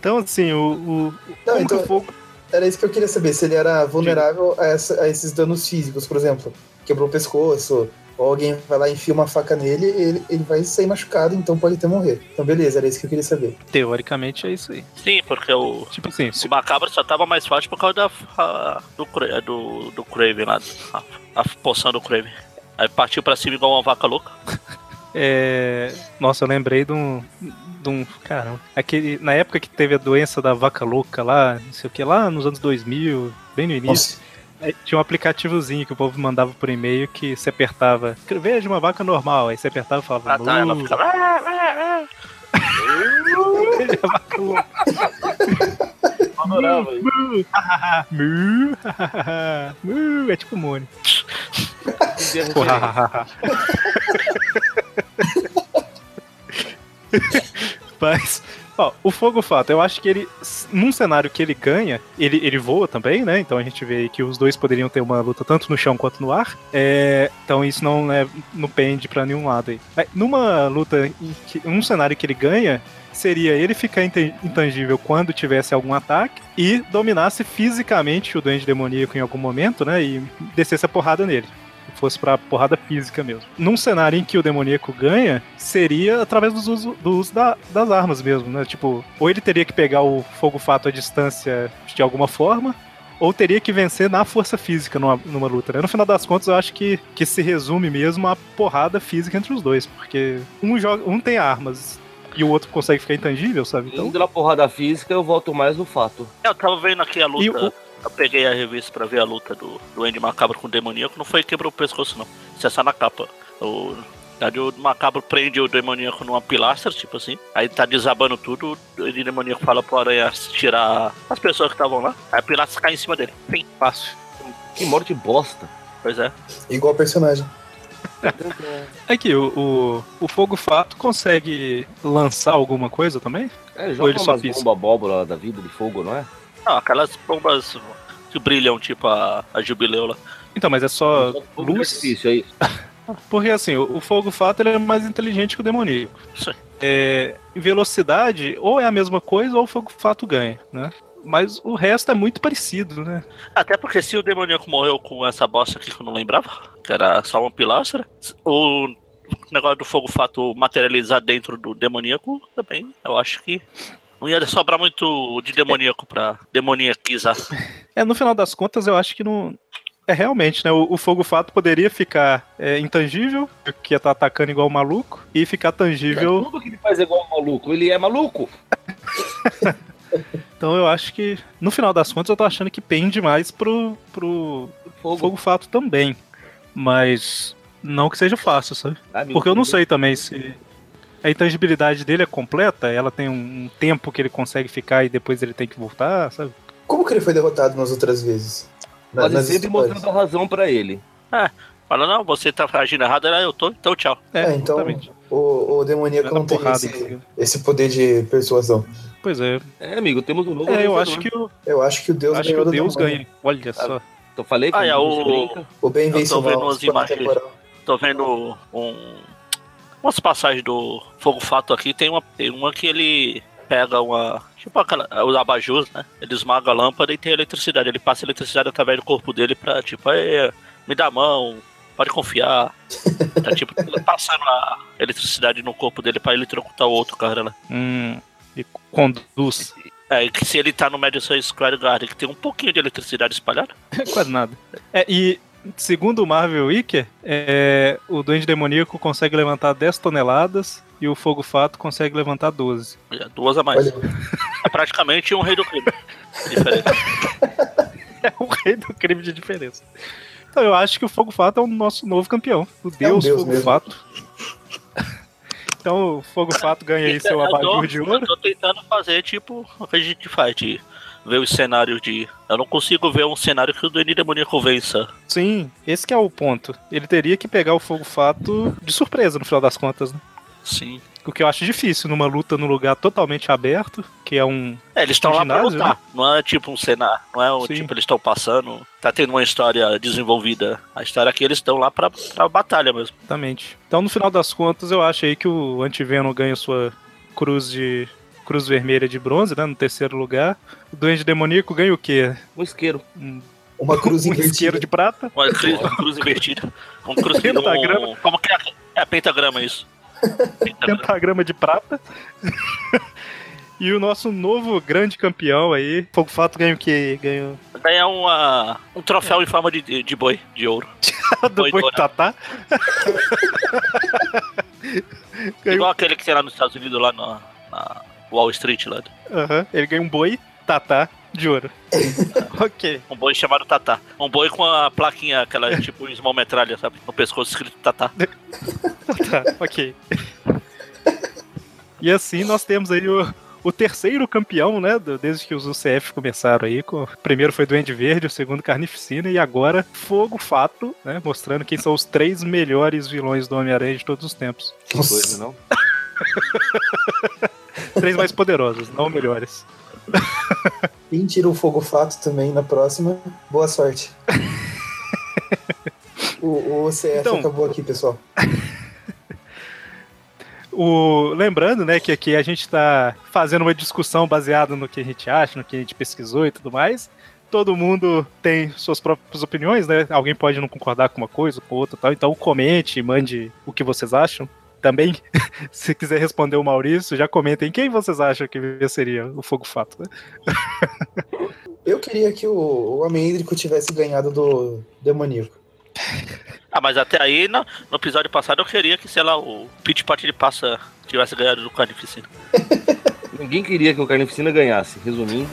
Então, assim, o. o Não, então- que fogo. Era isso que eu queria saber, se ele era vulnerável a, essa- a esses danos físicos, por exemplo, quebrou o pescoço, ou alguém vai lá e enfia uma faca nele, ele, ele vai sair machucado, então pode até morrer. Então beleza, era isso que eu queria saber. Teoricamente é isso aí. Sim, porque o, Tipo assim, o Macabro só tava mais forte por causa da, a- do, do, do Craven lá, a, a poção do Craven. Aí partiu pra cima igual uma vaca louca. [laughs] É... Nossa, eu lembrei de um. De um. Caramba. Aquele, na época que teve a doença da vaca louca lá, não sei o que, lá nos anos 2000, bem no início. aí Tinha um aplicativozinho que o povo mandava por e-mail que você apertava. Veja uma vaca normal. Aí você apertava e falava. Ah, tá, ela "Mu". ficava. "Ah, ah, ah". [laughs] Veja a vaca louca. Adorava isso. Mu, hahaha, mu, hahaha, mu. É tipo Mônio. Hahaha. [laughs] Mas, ó, o Fogo Fato, eu acho que ele, num cenário que ele ganha, ele, ele voa também, né? Então a gente vê que os dois poderiam ter uma luta tanto no chão quanto no ar. É, então isso não, é, não pende pra nenhum lado aí. Mas numa luta, que, um cenário que ele ganha, seria ele ficar intangível quando tivesse algum ataque e dominasse fisicamente o Duende Demoníaco em algum momento, né? E descesse a porrada nele fosse pra porrada física mesmo. Num cenário em que o demoníaco ganha, seria através do uso, do uso da- das armas mesmo, né? Tipo, ou ele teria que pegar o fogo fato à distância de alguma forma, ou teria que vencer na força física numa, numa luta. Né? No final das contas, eu acho que, que se resume mesmo a porrada física entre os dois, porque um, joga, um tem armas e o outro consegue ficar intangível, sabe? Então, Indo na porrada física, eu volto mais no fato. Eu tava vendo aqui a luta. O- Eu peguei a revista pra ver a luta do, do Andy Macabro com o demoníaco. Não foi quebrou o pescoço, não. Isso é só na capa. O, na verdade, o Macabro prende o demoníaco numa pilastra, tipo assim. Aí tá desabando tudo. O Andy demoníaco fala pro Aranha tirar as pessoas que estavam lá. Aí a pilastra cai em cima dele. Fim, fácil. Que morte bosta. Pois é. Igual personagem. [laughs] aqui, o, o, o fogo fato consegue lançar alguma coisa também? É, ele Ou joga ele só bombas abóbora da vida de fogo, não é? Não, aquelas bombas que brilham, tipo a, a jubileu lá. Então, mas é só de luz? é isso. [laughs] Porque assim, o, o fogo fato ele é mais inteligente que o demoníaco. Sim. É, em velocidade, ou é a mesma coisa, ou o fogo fato ganha, né? Mas o resto é muito parecido, né? Até porque se o demoníaco morreu com essa bosta aqui que eu não lembrava, que era só uma pilastra, o negócio do fogo fato materializar dentro do demoníaco também, eu acho que não ia sobrar muito de demoníaco pra demoniaquizar. [laughs] É, no final das contas, eu acho que não. É realmente, né? O, o fogo fato poderia ficar é, intangível, que ia estar atacando igual um maluco, e ficar tangível. Tudo que ele faz é igual um maluco. Ele é maluco. [laughs] Então eu acho que, no final das contas, eu tô achando que pende mais pro, pro Fogo. fogo fato também. Mas não que seja fácil, sabe? Ah, Porque eu não sei também se a intangibilidade dele é completa, ela tem um tempo que ele consegue ficar e depois ele tem que voltar, sabe? Como que ele foi derrotado nas outras vezes? Na- nas sempre histórias. mostrando a razão pra ele. É, fala, não, você tá agindo errado, era eu tô, então tchau. É, então o, o demoníaco não tem esse, esse poder de persuasão. Pois é. É, amigo, temos um novo É, eu acho que o, Eu acho que o Deus acho que ganhou o do Deus demônio. ganha. Olha só. Eu falei que Ah, é, o. O bem Eu vence tô o vendo suporte imagens. Tô vendo um, umas passagens do Fogo Fato aqui. Tem uma, tem uma que ele pega uma. Tipo aquela. Os abajus, né? Ele esmaga a lâmpada e tem eletricidade. Ele passa eletricidade através do corpo dele pra, tipo, "Ei, me dá a mão, pode confiar. [laughs] Tá tipo passando a eletricidade no corpo dele pra ele trocar o outro cara lá. Hum, e conduz. É, que se ele tá no Madison Square Garden, que tem um pouquinho de eletricidade espalhada. [laughs] Quase nada. É, e segundo o Marvel Wiki, é, o Duende Demoníaco consegue levantar 10 toneladas e o Fogo Fato consegue levantar 12. É, Duas a mais. Olha, É praticamente um rei do crime. [laughs] É o rei do crime de diferença. Então eu acho que o Fogo Fato é o nosso novo campeão. O Deus, Deus Fogo mesmo. Fato. [laughs] Então o Fogo Fato ganha aí seu Eu tô- abajur de Eu ouro. tô tentando fazer tipo o ver os cenários de. Eu não consigo ver um cenário que o Duende Demoníaco vença. Sim, esse que é o ponto. Ele teria que pegar o Fogo Fato de surpresa no final das contas, né? Sim. O que eu acho difícil numa luta num lugar totalmente aberto, que é um. É, eles estão um lá pra lutar. né? Não é tipo um cenário. Não é um, Sim. tipo, eles estão passando. Tá tendo uma história desenvolvida. A história aqui eles estão lá pra, pra batalha mesmo. Exatamente. Então, no final das contas, eu acho aí que o Antiveno ganha sua cruz de. Cruz vermelha de bronze, né? No terceiro lugar. O Duende Demoníaco ganha o quê? Um isqueiro. Uma cruz [laughs] um invertida. isqueiro de prata. Uma cruz, uma cruz invertida. Um cruz Pentagrama. Um, como que é? É pentagrama isso. [laughs] pentagrama de prata. [laughs] e o nosso novo grande campeão aí, Fogo Fato ganha o quê? Ganhou Ganha uma, um troféu em forma de, de boi, de ouro. do Boi dourado. Tatá. Igual aquele que tem lá nos Estados Unidos, lá na, na Wall Street. Lá. Aham, Ele ganha um boi Tatá de ouro. [laughs] ok. Um boi chamado Tatá. Um boi com a plaquinha, aquela [laughs] tipo small metralha, sabe? No pescoço escrito Tatá. [laughs] Tá, ok. E assim nós temos aí o, o terceiro campeão, né? do- Desde que os UCF começaram aí. Com, o primeiro foi Duende Verde, o segundo Carnificina, e agora Fogo Fato, né? Mostrando quem são os três melhores vilões do Homem-Aranha de todos os tempos. Que coisa, não? [laughs] Três mais poderosos, não melhores. Quem tira o fogo fato também na próxima, boa sorte. [laughs] o, o CF Então- acabou aqui, pessoal. [laughs] O, lembrando, né, que aqui a gente tá fazendo uma discussão baseada no que a gente acha, no que a gente pesquisou e tudo mais. Todo mundo tem suas próprias opiniões, né? Alguém pode não concordar com uma coisa, com outra tal. Então comente, mande o que vocês acham. Também, [laughs] se quiser responder o Maurício, já comentem quem vocês acham que venceria o Fogo Fato, né? [laughs] Eu queria que o, o Homem Hídrico tivesse ganhado do Demoníaco. Ah, mas até aí, no, no episódio passado, eu queria que, sei lá, o Pit Pat de Passa tivesse ganhado do Carnificina. [laughs] Ninguém queria que o Carnificina ganhasse. Resumindo,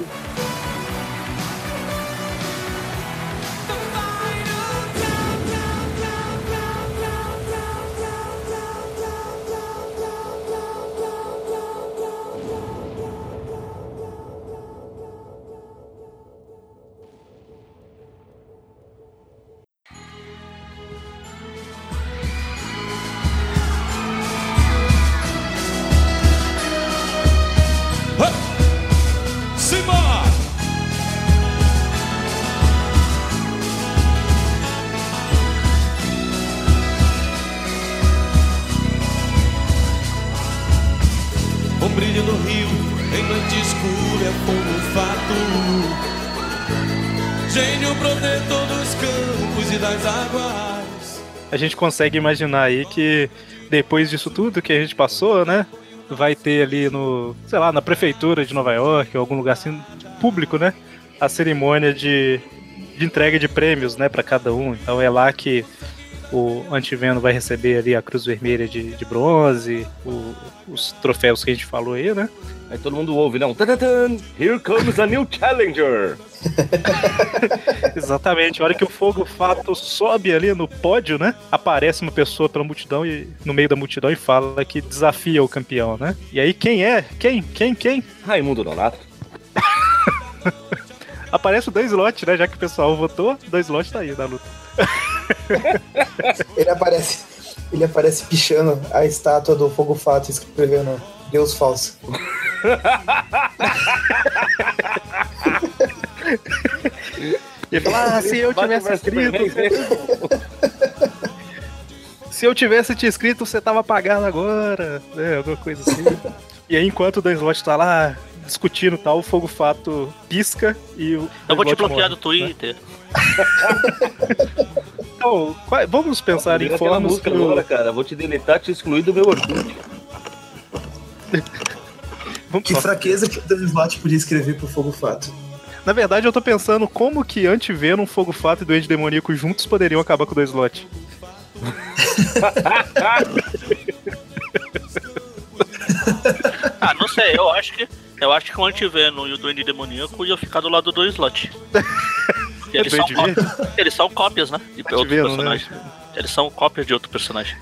consegue imaginar aí que depois disso tudo que a gente passou, né? Vai ter ali no, sei lá, na prefeitura de Nova York, ou algum lugar assim, público, né? A cerimônia de, de entrega de prêmios, né, para cada um. Então é lá que o Antiveno vai receber ali a Cruz Vermelha de, de bronze, o- os troféus que a gente falou aí, né? aí todo mundo ouve, não? Tadatan! Here comes a new challenger! [laughs] Exatamente, a hora que o fogo fato sobe ali no pódio, né? Aparece uma pessoa pela multidão e no meio da multidão e fala que desafia o campeão, né? E aí quem é? Quem? Quem? Quem? Raimundo Nonato. [laughs] Aparece o dois slot, né? Já que o pessoal votou, dois slot tá aí na luta. [laughs] Ele aparece, ele aparece pichando a estátua do Fogo Fato, escrevendo Deus falso. E [laughs] ele fala, ah, se eu tivesse escrito. [laughs] Se eu tivesse te escrito, você tava apagado agora, né? Alguma coisa assim. e aí, enquanto o Dan Slot tá lá discutindo tal, o Fogo Fato pisca e o. Eu vou te bloquear morre, do Twitter. [laughs] Então, qual- vamos pensar em formas música que o- agora, cara. Vou te deletar, te excluir do meu Orkut. [laughs] Vamos Que só. fraqueza que o Dan Slott podia escrever pro Fogo Fato. Na verdade, eu tô pensando como que Anti-Venom, Fogo Fato e Doente Demoníaco juntos poderiam acabar com o dois slot. [laughs] Ah, não sei, eu acho que. Eu acho que o Antiveno e o Duende Demoníaco iam ficar do lado do slot. Eles, são cópias, eles são cópias, né? De outro Antiveno, né? personagem. Eles são cópias de outro personagem.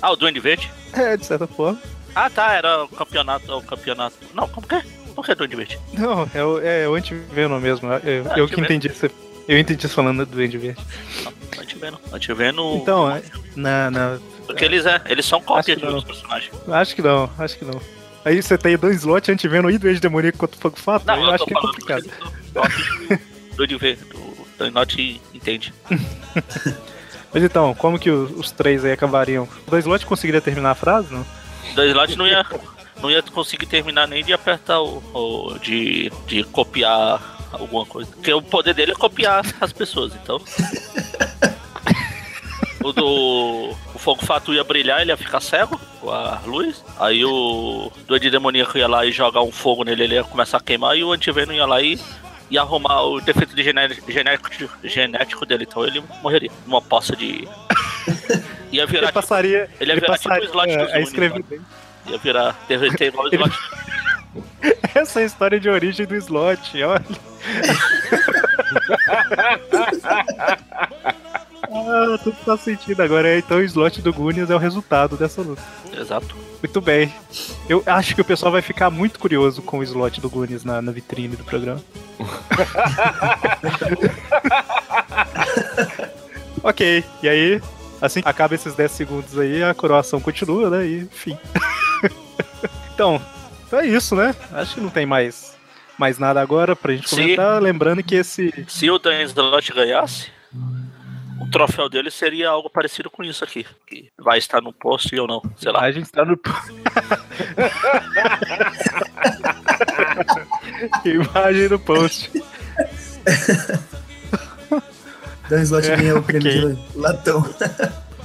Ah, o Duende Verde? É, de certa forma. Ah, tá, era o campeonato. O campeonato. Não, como que é? Por que Duende Verde? Não, é o, é o anti-Venom mesmo. Eu, eu Ah, que Anti-Venom. entendi você. Eu entendi falando do Duende Verde. Antiveno. Antiveno. Então, é, na, na, Porque eles, é, eles são cópia Acho de que outros personagens. acho que não, acho que não. Aí você tem dois slots anti-Venom e Duende Demoníaco contra o Fogo Fato? Não, eu eu acho que é complicado. do Duende Verde. Do Duende entende. [laughs] Mas então, como que os, os três aí acabariam? O dois slots conseguiria terminar a frase, não? Dois lados não ia, não ia conseguir terminar nem de apertar o. o- de, de copiar alguma coisa. Porque o poder dele é copiar as pessoas, então. O do. O fogo fato ia brilhar, ele ia ficar cego com a luz. Aí o doido demoníaco ia lá e jogar um fogo nele, ele ia começar a queimar. E o antiveno ia lá e ia arrumar o defeito de gené- genético, genético dele. Então ele morreria numa poça de. [laughs] Ia virar. Ele passaria. Ele ia virar tipo o slot é, do a Zuni, escrever Ia virar derreter igual o slot. [laughs] Essa é a história de origem do slot, olha. [laughs] ah, tudo faz sentido agora. Então o slot do Goonies é o resultado dessa luta. Exato. Muito bem. Eu acho que o pessoal vai ficar muito curioso com o slot do Goonies na, na vitrine do programa. [laughs] ok, e aí, assim acaba esses 10 segundos aí, a coroação continua, né? E enfim. [laughs] então, então é isso, né? Acho que não tem mais, mais nada agora pra gente comentar. Lembrando que esse. Se o Dan Slot ganhasse, o troféu dele seria algo parecido com isso aqui. Que vai estar no post ou não. Sei lá. A gente tá no. [laughs] Imagem no post. Dan Slot É, o prêmio ok. de latão.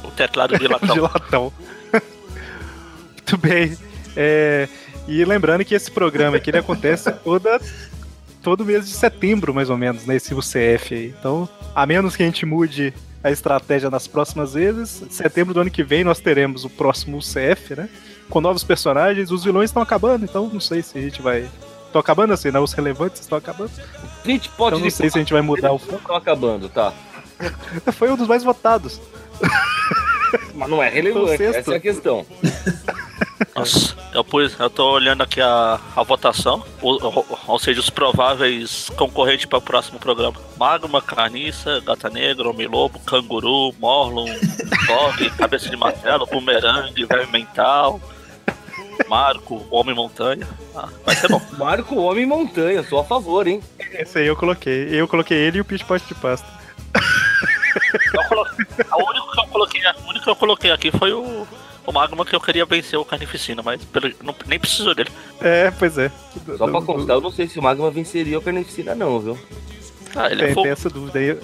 O teclado de latão. [laughs] de latão. Muito bem. É, e lembrando que esse programa aqui ele acontece toda, todo mês de setembro, mais ou menos, nesse UCF aí. Então, a menos que a gente mude a estratégia nas próximas vezes, em setembro do ano que vem nós teremos o próximo UCF, né? Com novos personagens, os vilões estão acabando, então não sei se a gente vai. Estão acabando assim, né? Os relevantes estão acabando. 20 potes Então não sei se a gente vai mudar o foco. Estão acabando, tá. [laughs] Foi um dos mais votados. Mas não é relevante, essa é a questão. [laughs] Nossa, eu, pus, eu tô olhando aqui a, a votação, ou, ou- ou seja, os prováveis concorrentes para o próximo programa: Magma, Carniça, Gata Negra, Homem-Lobo, Canguru, Morlon, [laughs] Dog, Cabeça de Martelo, Bumerangue, Verme Mental, Marco, Homem-Montanha. Ah, vai ser bom. Marco Homem Montanha, sou a favor, hein? Esse aí eu coloquei. Eu coloquei ele e o Pitch Pot de Pasta. Eu coloquei- a única que eu coloquei, a única que eu coloquei aqui foi o, o Magma que eu queria vencer o Carnificina, mas pelo- não- nem precisou dele. É, pois é. Só pra constar, eu não sei se o Magma venceria o Carnificina, não, viu? Ah, ele Tem, foi, tem essa dúvida aí.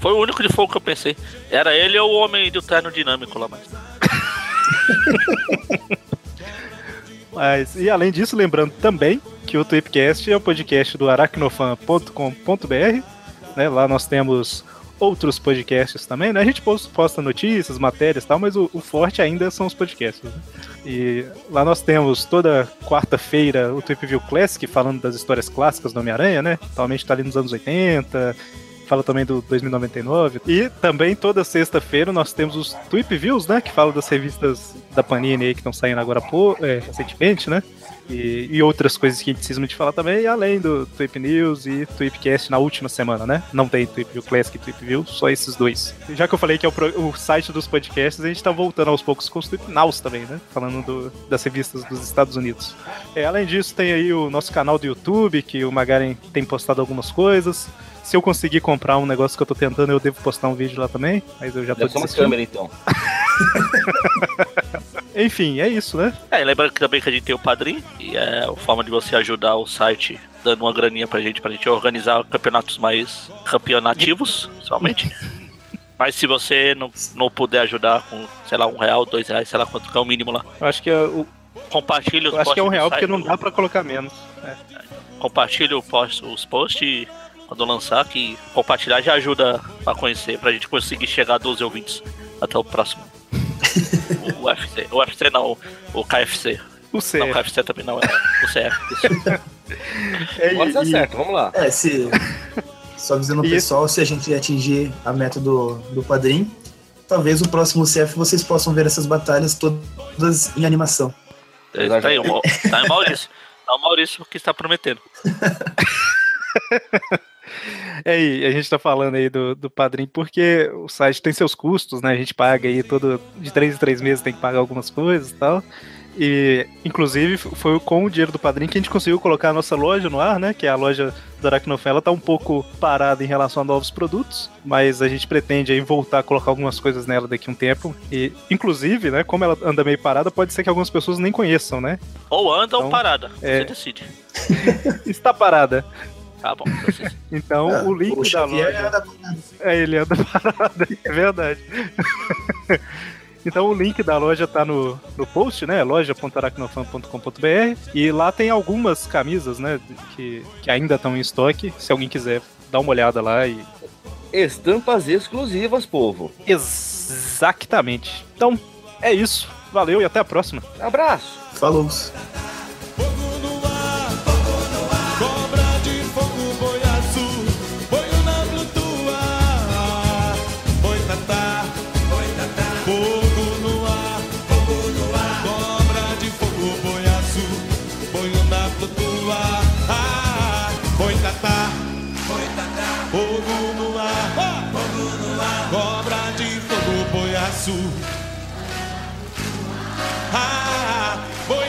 foi o único de fogo que eu pensei. Era ele ou o homem do terno dinâmico lá, mas. [laughs] Mas, e além disso, lembrando também que o Tweepcast é o podcast do aracnofan.com.br. Né? Lá nós temos outros podcasts também, né? A gente pos- posta notícias, matérias e tal, mas o, o forte ainda são os podcasts. né? E lá nós temos toda quarta-feira o Tweep View Classic falando das histórias clássicas do Homem-Aranha, né? Atualmente tá ali nos anos 80, fala também do 2099. E também toda sexta-feira nós temos os Tweep Views, né? Que falam das revistas da Panini aí que estão saindo agora pô, é, recentemente, né? E, e outras coisas que a gente precisa de falar também, além do Tweep News e Tweepcast na última semana, né? Não tem Tweep View Classic e Tweep View, só esses dois. Já que eu falei que é o, pro- o site dos podcasts, a gente tá voltando aos poucos com os Tweep Nows também, né? Falando do- das revistas dos Estados Unidos. É, além disso, tem aí o nosso canal do YouTube, que o Magaren tem postado algumas coisas. Se eu conseguir comprar um negócio que eu tô tentando, eu devo postar um vídeo lá também, mas eu já tô ser uma desistindo. câmera, então. [laughs] Enfim, é isso, né? É, lembrando que também que a gente tem o Padrim, e é a forma de você ajudar o site dando uma graninha pra gente, pra gente organizar campeonatos mais campeonativos, [laughs] somente. Mas se você não, não puder ajudar com, sei lá, um real, dois reais, sei lá quanto que é o mínimo lá. Eu acho que é, o, Compartilhe os acho que é um real porque não dá pra colocar menos. É. Compartilhe o post, os posts quando lançar, que compartilhar já ajuda a conhecer, pra gente conseguir chegar a 12 ouvintes até o próximo. O UFC. O UFC não, o KFC. O Não, o CF. KFC também não, é o CF. Isso. [laughs] É, Pode dar e- certo, vamos lá. É, se. Só avisando o pessoal, se a gente atingir a meta do, do padrinho, talvez o próximo CF vocês possam ver essas batalhas todas em animação. Tá aí, o- tá aí, Maurício. Não, Maurício que está prometendo. [laughs] É, e a gente tá falando aí do, do padrinho porque o site tem seus custos, né? A gente paga aí todo. De três em três meses tem que pagar algumas coisas e tal. E, inclusive, foi com o dinheiro do padrinho que a gente conseguiu colocar a nossa loja no ar, né? Que é a loja do Aracnofé. Ela tá um pouco parada em relação a novos produtos, mas a gente pretende aí voltar a colocar algumas coisas nela daqui a um tempo. E, inclusive, né? Como ela anda meio parada, pode ser que algumas pessoas nem conheçam, né? Ou anda ou Então, parada. é. Você decide. [laughs] Está parada. Tá bom. Então, Ah, [laughs] o link o da loja. anda É, ele anda parado, [laughs] é verdade. [laughs] Então o link da loja tá no, no post, né? loja.aracnofan.com.br e lá tem algumas camisas, né? Que, que ainda estão em estoque. Se alguém quiser, dá uma olhada lá e. Estampas exclusivas, povo. Exatamente. Então, é isso. Valeu e até a próxima. Abraço. Falou. Ah, boi